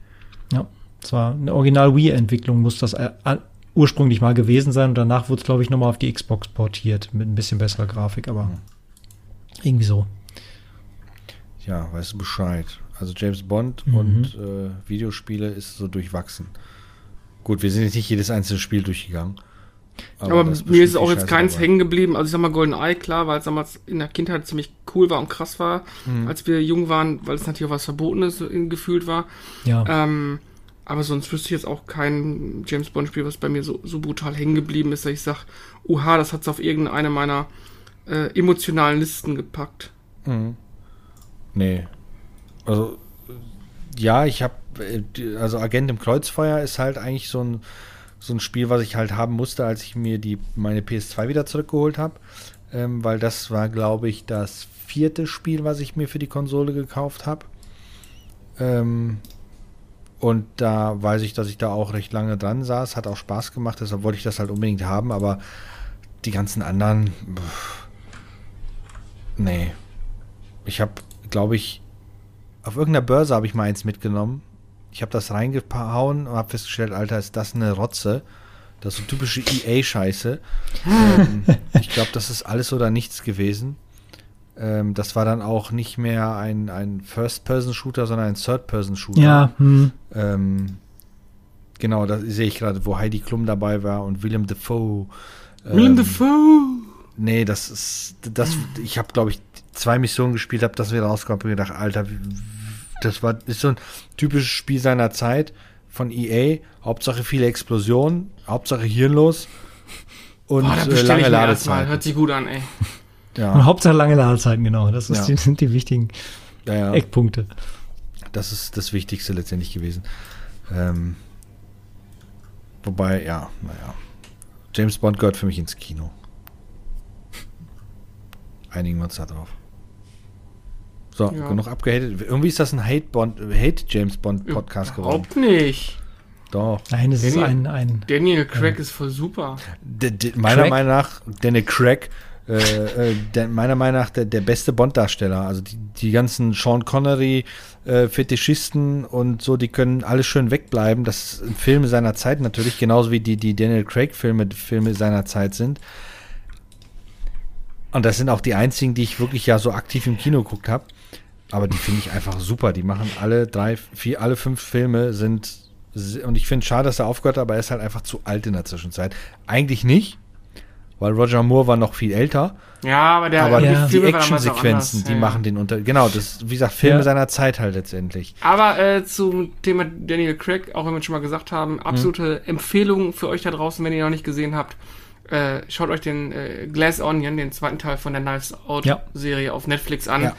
Ja, zwar eine Original Wii-Entwicklung muss das äh, ursprünglich mal gewesen sein und danach wurde es, glaube ich, nochmal auf die Xbox portiert mit ein bisschen besserer Grafik, aber mhm. irgendwie so. Ja, weißt du Bescheid. Also James Bond mhm. und äh, Videospiele ist so durchwachsen. Gut, wir sind jetzt nicht jedes einzelne Spiel durchgegangen. Aber, aber mir ist auch jetzt keins hängen geblieben. Also ich sag mal Golden Eye, klar, weil es damals in der Kindheit ziemlich cool war und krass war, mhm. als wir jung waren, weil es natürlich auch was Verbotenes gefühlt war. Ja. Ähm, aber sonst wüsste ich jetzt auch kein James Bond-Spiel, was bei mir so, so brutal hängen geblieben ist, dass ich sage, uha, das hat es auf irgendeine meiner äh, emotionalen Listen gepackt. Mhm. Nee. Also, ja, ich habe, äh, also Agent im Kreuzfeuer ist halt eigentlich so ein so ein Spiel, was ich halt haben musste, als ich mir die, meine PS2 wieder zurückgeholt habe. Ähm, weil das war, glaube ich, das vierte Spiel, was ich mir für die Konsole gekauft habe. Ähm, und da weiß ich, dass ich da auch recht lange dran saß. Hat auch Spaß gemacht, deshalb wollte ich das halt unbedingt haben. Aber die ganzen anderen. Pff, nee. Ich habe, glaube ich, auf irgendeiner Börse habe ich mal eins mitgenommen ich habe das reingehauen und habe festgestellt, Alter, ist das eine Rotze. Das ist so typische EA-Scheiße. ähm, (laughs) ich glaube, das ist alles oder nichts gewesen. Ähm, das war dann auch nicht mehr ein, ein First-Person-Shooter, sondern ein Third-Person-Shooter. Ja. Hm. Ähm, genau, da sehe ich gerade, wo Heidi Klum dabei war und William Defoe. William Defoe! Nee, das ist, das, ich habe, glaube ich, zwei Missionen gespielt, habe das wieder rausgekommen und gedacht, Alter, wie, das war ist so ein typisches Spiel seiner Zeit von EA. Hauptsache viele Explosionen, Hauptsache hirnlos und Boah, äh, lange Ladezeiten. Hört sich gut an, ey. Ja. Und Hauptsache lange Ladezeiten, genau. Das ja. die, sind die wichtigen ja, ja. Eckpunkte. Das ist das Wichtigste letztendlich gewesen. Ähm, wobei, ja, naja. James Bond gehört für mich ins Kino. Einigen wir uns da drauf. So, ja. genug abgehatet. Irgendwie ist das ein Hate, Bond, Hate James Bond Podcast geworden. Überhaupt nicht. Doch. Nein, es ist ein, ein. Daniel Craig ja. ist voll super. D meiner Craig? Meinung nach, Daniel Craig, äh, äh, der, meiner Meinung nach der, der beste Bond-Darsteller. Also die, die ganzen Sean Connery, äh, Fetischisten und so, die können alle schön wegbleiben. Das sind Filme seiner Zeit natürlich, genauso wie die, die Daniel Craig-Filme Filme seiner Zeit sind. Und das sind auch die einzigen, die ich wirklich ja so aktiv im Kino geguckt habe. Aber die finde ich einfach super. Die machen alle drei, vier, alle fünf Filme sind. Und ich finde es schade, dass er aufgehört hat, aber er ist halt einfach zu alt in der Zwischenzeit. Eigentlich nicht, weil Roger Moore war noch viel älter. Ja, aber der aber ja. die, die Actionsequenzen, die ja. machen den unter. Genau, das wie gesagt Filme ja. seiner Zeit halt letztendlich. Aber äh, zum Thema Daniel Craig, auch wenn wir schon mal gesagt haben, absolute hm. Empfehlung für euch da draußen, wenn ihr noch nicht gesehen habt. Äh, schaut euch den äh, Glass Onion, den zweiten Teil von der Knives Out Serie auf Netflix an. Ja.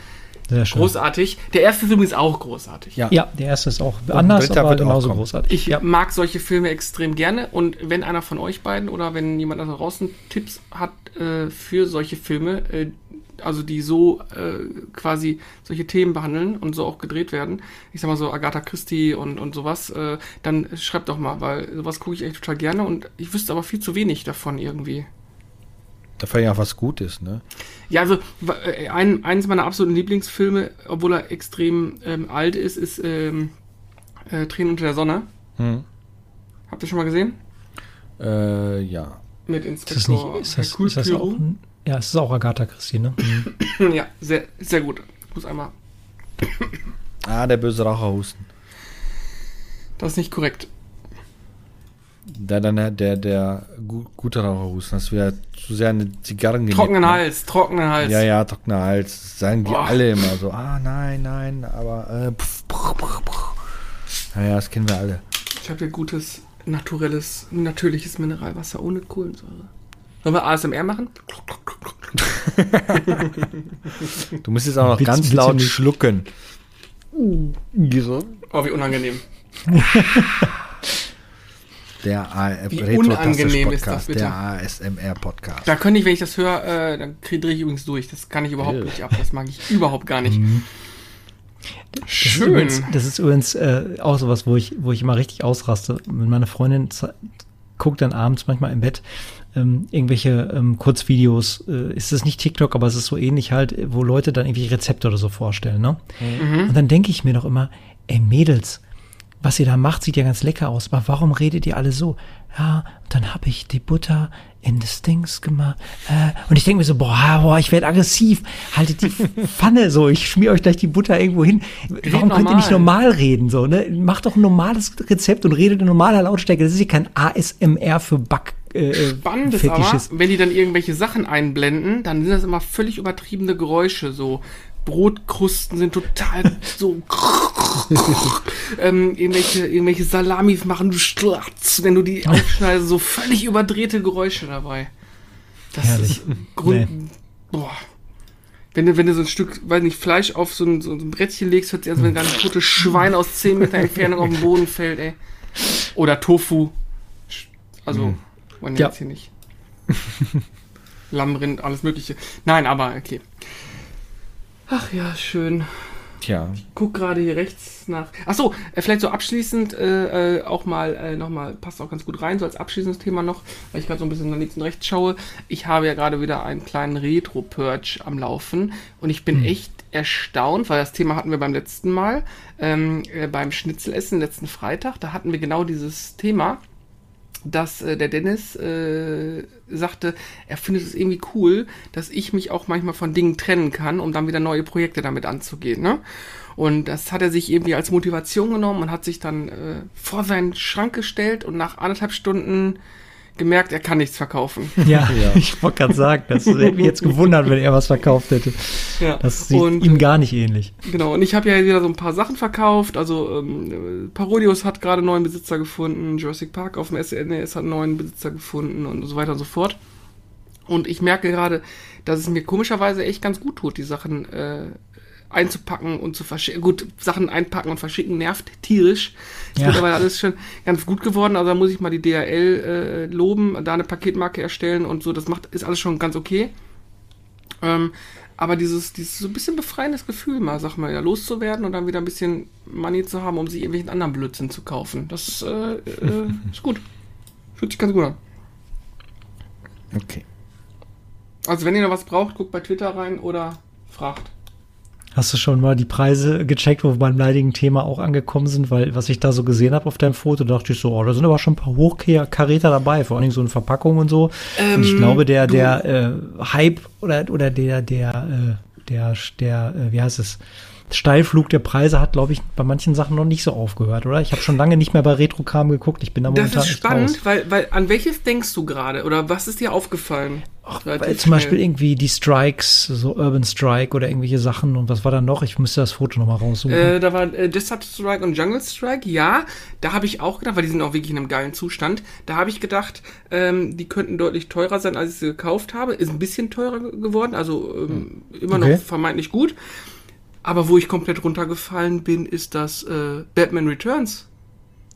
Sehr schön. Großartig. Der erste Film ist auch großartig. Ja, ja der erste ist auch und anders, aber genauso großartig. Ich ja. mag solche Filme extrem gerne und wenn einer von euch beiden oder wenn jemand da draußen Tipps hat äh, für solche Filme, äh, also die so äh, quasi solche Themen behandeln und so auch gedreht werden, ich sag mal so Agatha Christie und, und sowas, äh, dann schreibt doch mal, weil sowas gucke ich echt total gerne und ich wüsste aber viel zu wenig davon irgendwie. Dafür ja was Gutes, ne? Ja, also äh, ein, eines meiner absoluten Lieblingsfilme, obwohl er extrem ähm, alt ist, ist ähm, äh, Tränen unter der Sonne. Hm. Habt ihr schon mal gesehen? Äh, ja. Mit Inspektor ist das nicht, ist das, ist das auch, Ja, es ist auch Agatha Christie, ne? (coughs) Mhm. ja, sehr, sehr gut. Ich muss einmal. (coughs) ah, der böse Raucherhusten. Das ist nicht korrekt. Der, der, der, der gute Raucherhusten, dass wir zu sehr eine Zigarren Trockenen Hals, trockenen Hals. Ja, ja, trockener Hals. Sagen die oh. alle immer so, ah, nein, nein, aber äh, pff, pff, pff, pff. Naja, das kennen wir alle. Ich habe hier gutes, naturelles, natürliches Mineralwasser ohne Kohlensäure. Sollen wir ASMR machen? du musst jetzt auch noch ganz bitte laut nicht. schlucken. Oh, wie unangenehm. (laughs) Der Wie unangenehm ist das bitte? Der ASMR-Podcast. Da könnte ich, wenn ich das höre, äh, dann drehe ich übrigens durch. Das kann ich überhaupt Ew. nicht ab. Das mag ich überhaupt gar nicht. Mhm. Schön. Das ist übrigens, das ist übrigens äh, auch sowas, wo ich, wo ich immer richtig ausraste. Meine Freundin guckt dann abends manchmal im Bett ähm, irgendwelche ähm, Kurzvideos. Äh, ist es nicht TikTok, aber es ist so ähnlich halt, wo Leute dann irgendwie Rezepte oder so vorstellen. Ne? Mhm. Und dann denke ich mir doch immer, ey Mädels, was ihr da macht, sieht ja ganz lecker aus, aber warum redet ihr alle so? Ja, und dann habe ich die Butter in das Dings gemacht. Äh, und ich denke mir so, boah, boah ich werde aggressiv. Haltet die (laughs) Pfanne so, ich schmier euch gleich die Butter irgendwo hin. Warum könnt ihr nicht normal reden? So, ne? Macht doch ein normales Rezept und redet in normaler Lautstärke. Das ist hier kein ASMR für Back äh, Spannend ist aber, wenn die dann irgendwelche Sachen einblenden, dann sind das immer völlig übertriebene Geräusche, so Brotkrusten sind total (laughs) so ähm, irgendwelche, irgendwelche Salamis machen du Schlatz, wenn du die aufschneidest, so völlig überdrehte Geräusche dabei. Das Herrlich. ist Grund. Nee. Boah. Wenn du, wenn du so ein Stück, weiß nicht, Fleisch auf so ein, so ein Brettchen legst, hört sich an, wenn ein ganz totes Schwein aus 10 Meter Entfernung auf den Boden fällt, ey. Oder Tofu. Also, mhm. Man ja. jetzt hier nicht. (laughs) Lammrind, alles Mögliche. Nein, aber okay. Ach ja, schön. Tja. Ich guck gerade hier rechts nach. Achso, äh, vielleicht so abschließend äh, äh, auch mal äh, nochmal, passt auch ganz gut rein, so als abschließendes Thema noch, weil ich gerade so ein bisschen nach links und rechts schaue. Ich habe ja gerade wieder einen kleinen Retro-Purge am Laufen und ich bin hm. echt erstaunt, weil das Thema hatten wir beim letzten Mal, ähm, äh, beim Schnitzelessen letzten Freitag, da hatten wir genau dieses Thema dass äh, der Dennis äh, sagte, er findet es irgendwie cool, dass ich mich auch manchmal von Dingen trennen kann, um dann wieder neue Projekte damit anzugehen. Ne? Und das hat er sich irgendwie als Motivation genommen und hat sich dann äh, vor seinen Schrank gestellt und nach anderthalb Stunden gemerkt, er kann nichts verkaufen. (laughs) Ja, ja. (laughs) ich wollte gerade sagen, das hätte mich jetzt gewundert, wenn er was verkauft hätte. Ja. Das sieht und, ihm gar nicht ähnlich. Genau, und ich habe ja wieder so ein paar Sachen verkauft. Also ähm, Parodius hat gerade einen neuen Besitzer gefunden, Jurassic Park auf dem SNES hat einen neuen Besitzer gefunden und so weiter und so fort. Und ich merke gerade, dass es mir komischerweise echt ganz gut tut, die Sachen äh, einzupacken und zu verschicken. Gut, Sachen einpacken und verschicken nervt tierisch. Ist ja. mittlerweile alles schon ganz gut geworden. Also da muss ich mal die DRL äh, loben, da eine Paketmarke erstellen und so. Das macht, ist alles schon ganz okay. Ähm, aber dieses, dieses so ein bisschen befreiendes Gefühl, mal, sag mal, ja, loszuwerden und dann wieder ein bisschen Money zu haben, um sich irgendwelchen anderen Blödsinn zu kaufen. Das äh, äh, ist gut. Fühlt sich ganz gut an. Okay. Also wenn ihr noch was braucht, guckt bei Twitter rein oder fragt. Hast du schon mal die Preise gecheckt, wo wir beim leidigen Thema auch angekommen sind? Weil, was ich da so gesehen habe auf deinem Foto, dachte ich so, oh, da sind aber schon ein paar Hochkaräter dabei, vor allem so in Verpackung und so. Ähm, und ich ähm, glaube, der, der äh, Hype oder, oder der, der, äh, der, der, äh, wie heißt es? Steilflug der Preise hat, glaube ich, bei manchen Sachen noch nicht so aufgehört, oder? Ich habe schon lange nicht mehr bei Retrokram geguckt. Ich bin da momentan Das ist spannend, weil, weil an welches denkst du gerade? Oder was ist dir aufgefallen? Ach, weil zum Beispiel irgendwie die Strikes, so Urban Strike oder irgendwelche Sachen. Und was war da noch? Ich müsste das Foto nochmal raussuchen. Äh, da war äh, Desert Strike und Jungle Strike, ja. Da habe ich auch gedacht, weil die sind auch wirklich in einem geilen Zustand. Da habe ich gedacht, ähm, die könnten deutlich teurer sein, als ich sie gekauft habe. Ist ein bisschen teurer geworden, also ähm, hm. immer okay. noch vermeintlich gut. Aber wo ich komplett runtergefallen bin, ist das äh, Batman Returns.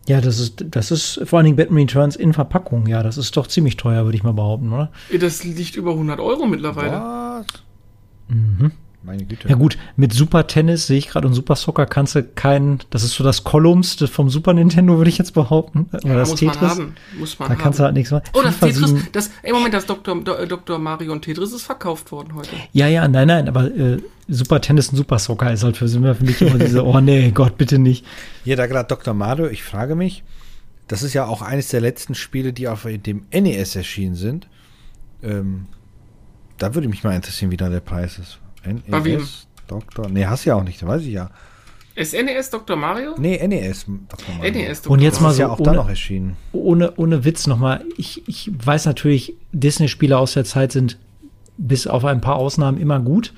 Ja, das ist, das ist vor allen Dingen Batman Returns in Verpackung. Ja, das ist doch ziemlich teuer, würde ich mal behaupten, oder? Das liegt über 100 Euro mittlerweile. Was? Mhm. Meine Güte. Ja gut, mit Super Tennis sehe ich gerade und Super Soccer kannst du keinen, das ist so das Columns vom Super Nintendo, würde ich jetzt behaupten. Oder ja, das muss Tetris. man haben. Muss man da haben. kannst du halt nichts machen. Oh, das Tetris, das, ey, Moment, das Dr. Dr. Mario und Tetris ist verkauft worden heute. Ja, ja, nein, nein, aber äh, Super Tennis und Super Soccer ist halt für, für mich immer diese, oh nee, Gott, bitte nicht. Hier, da gerade Dr. Mario, ich frage mich, das ist ja auch eines der letzten Spiele, die auf dem NES erschienen sind. Ähm, da würde mich mal interessieren, wie da der Preis ist. NES Doktor. Nee, hast du ja auch nicht, weiß ich ja. Ist NES Dr. Mario? Nee, NES Dr. Mario. NES Dr. Und jetzt mal so ja auch ohne, da noch erschienen. Ohne, ohne Witz nochmal. Ich, ich weiß natürlich, Disney-Spiele aus der Zeit sind bis auf ein paar Ausnahmen immer gut.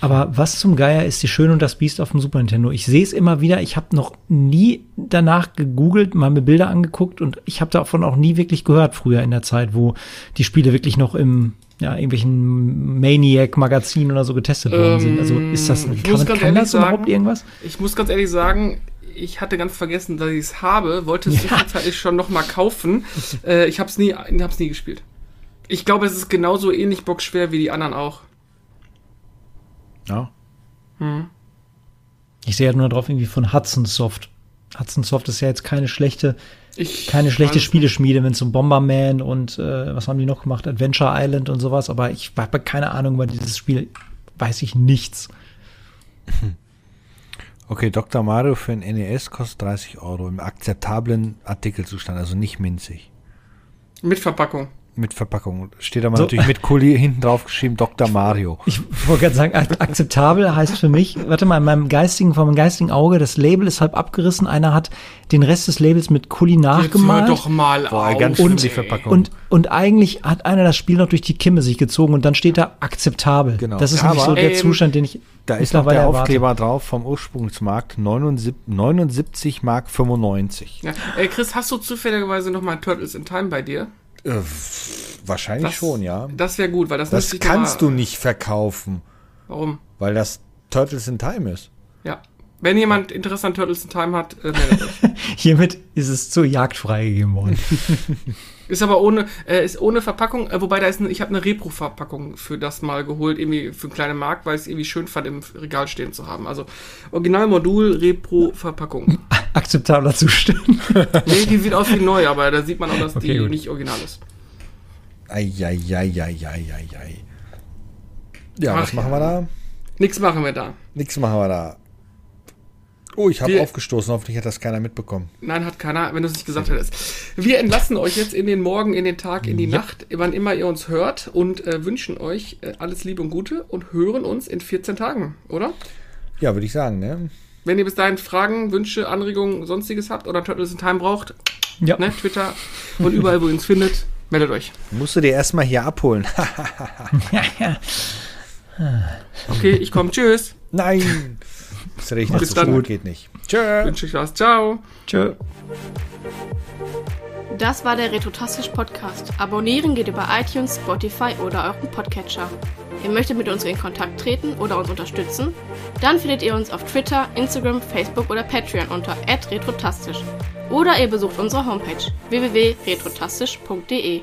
Aber was zum Geier ist die Schöne und das Biest auf dem Super Nintendo? Ich sehe es immer wieder. Ich habe noch nie danach gegoogelt, mal mir Bilder angeguckt und ich habe davon auch nie wirklich gehört früher in der Zeit, wo die Spiele wirklich noch im ja, irgendwelchen Maniac-Magazinen oder so getestet worden sind. Also ist das, ähm, kann, kann das sagen, überhaupt irgendwas? Ich muss ganz ehrlich sagen, ich hatte ganz vergessen, dass ich es habe, wollte es (laughs) ja. zwischenzeitlich schon noch mal kaufen. äh, ich habe es nie, hab's nie gespielt. Ich glaube, es ist genauso ähnlich bockschwer wie die anderen auch. Ja. Hm. Ich sehe ja nur drauf irgendwie von Hudson Soft. Hudson Soft ist ja jetzt keine schlechte ich Keine schlechte Spieleschmiede, wenn es um Bomberman und äh, was haben die noch gemacht? Adventure Island und sowas, aber ich habe keine Ahnung über dieses Spiel, weiß ich nichts. (laughs) Okay, Dr. Mario für ein NES kostet 30 Euro im akzeptablen Artikelzustand, also nicht minzig. Mit Verpackung. Mit Verpackung. Steht aber so. natürlich mit Kuli hinten drauf geschrieben Dr. Mario. Ich wollte gerade sagen, ak akzeptabel heißt für mich, warte mal, in meinem geistigen, von meinem geistigen Auge, das Label ist halb abgerissen. Einer hat den Rest des Labels mit Kuli nachgemalt. Jetzt hör doch mal Boah, auf, ganz und, die Verpackung. Und, und eigentlich hat einer das Spiel noch durch die Kimme sich gezogen und dann steht da akzeptabel. Genau. Das ist nämlich so der ähm, Zustand, den ich da ist noch der Aufkleber drauf vom Ursprungsmarkt 79, 79 Mark 95. Ja. Äh, Chris, hast du zufälligerweise noch mal Turtles in Time bei dir? Äh, wahrscheinlich Das- schon, ja. Das wäre gut, weil das, Das kannst du nicht verkaufen, Warum? weil das Turtles in Time ist. Ja. Wenn jemand Interesse an Turtles in Time hat, äh, meldet euch. (laughs) Hiermit ist es zur Jagd freigegeben worden. (laughs) Ist aber ohne, äh, ist ohne Verpackung, äh, wobei da ist eine, ich habe eine Repro-Verpackung für das mal geholt, irgendwie für einen kleinen Markt, weil ich es irgendwie schön fand, im Regal stehen zu haben. Also Originalmodul, Repro-Verpackung. (laughs) Akzeptabler Zustand. (laughs) nee, die sieht aus wie neu, aber da sieht man auch, dass Okay, die gut. nicht original ist. Eieieiei. Ja, Ach was machen wir da? Nix machen wir da. Nix machen wir da. Oh, ich habe aufgestoßen. Hoffentlich hat das keiner mitbekommen. Nein, hat keiner, wenn du es nicht gesagt hättest. Wir entlassen euch jetzt in den Morgen, in den Tag, in die Nacht, wann immer ihr uns hört und äh, wünschen euch äh, alles Liebe und Gute und hören uns in 14 Tagen, oder? Ja, würde ich sagen, ne? Wenn ihr bis dahin Fragen, Wünsche, Anregungen, sonstiges habt oder Turtles in Time braucht, Ja. ne, Twitter und überall, wo ihr uns findet, meldet euch. Musst du dir erstmal hier abholen. (laughs) Okay, ich komme. Tschüss. Nein! Es regnet Bis so dann. gut, geht nicht. Tschö. Wünsche ich was. Ciao. Tschö. Das war der Retrotastisch Podcast. Abonnieren geht über iTunes, Spotify oder euren Podcatcher. Ihr möchtet mit uns in Kontakt treten oder uns unterstützen? Dann findet ihr uns auf Twitter, Instagram, Facebook oder Patreon unter retrotastisch. Oder ihr besucht unsere Homepage www.retrotastisch.de.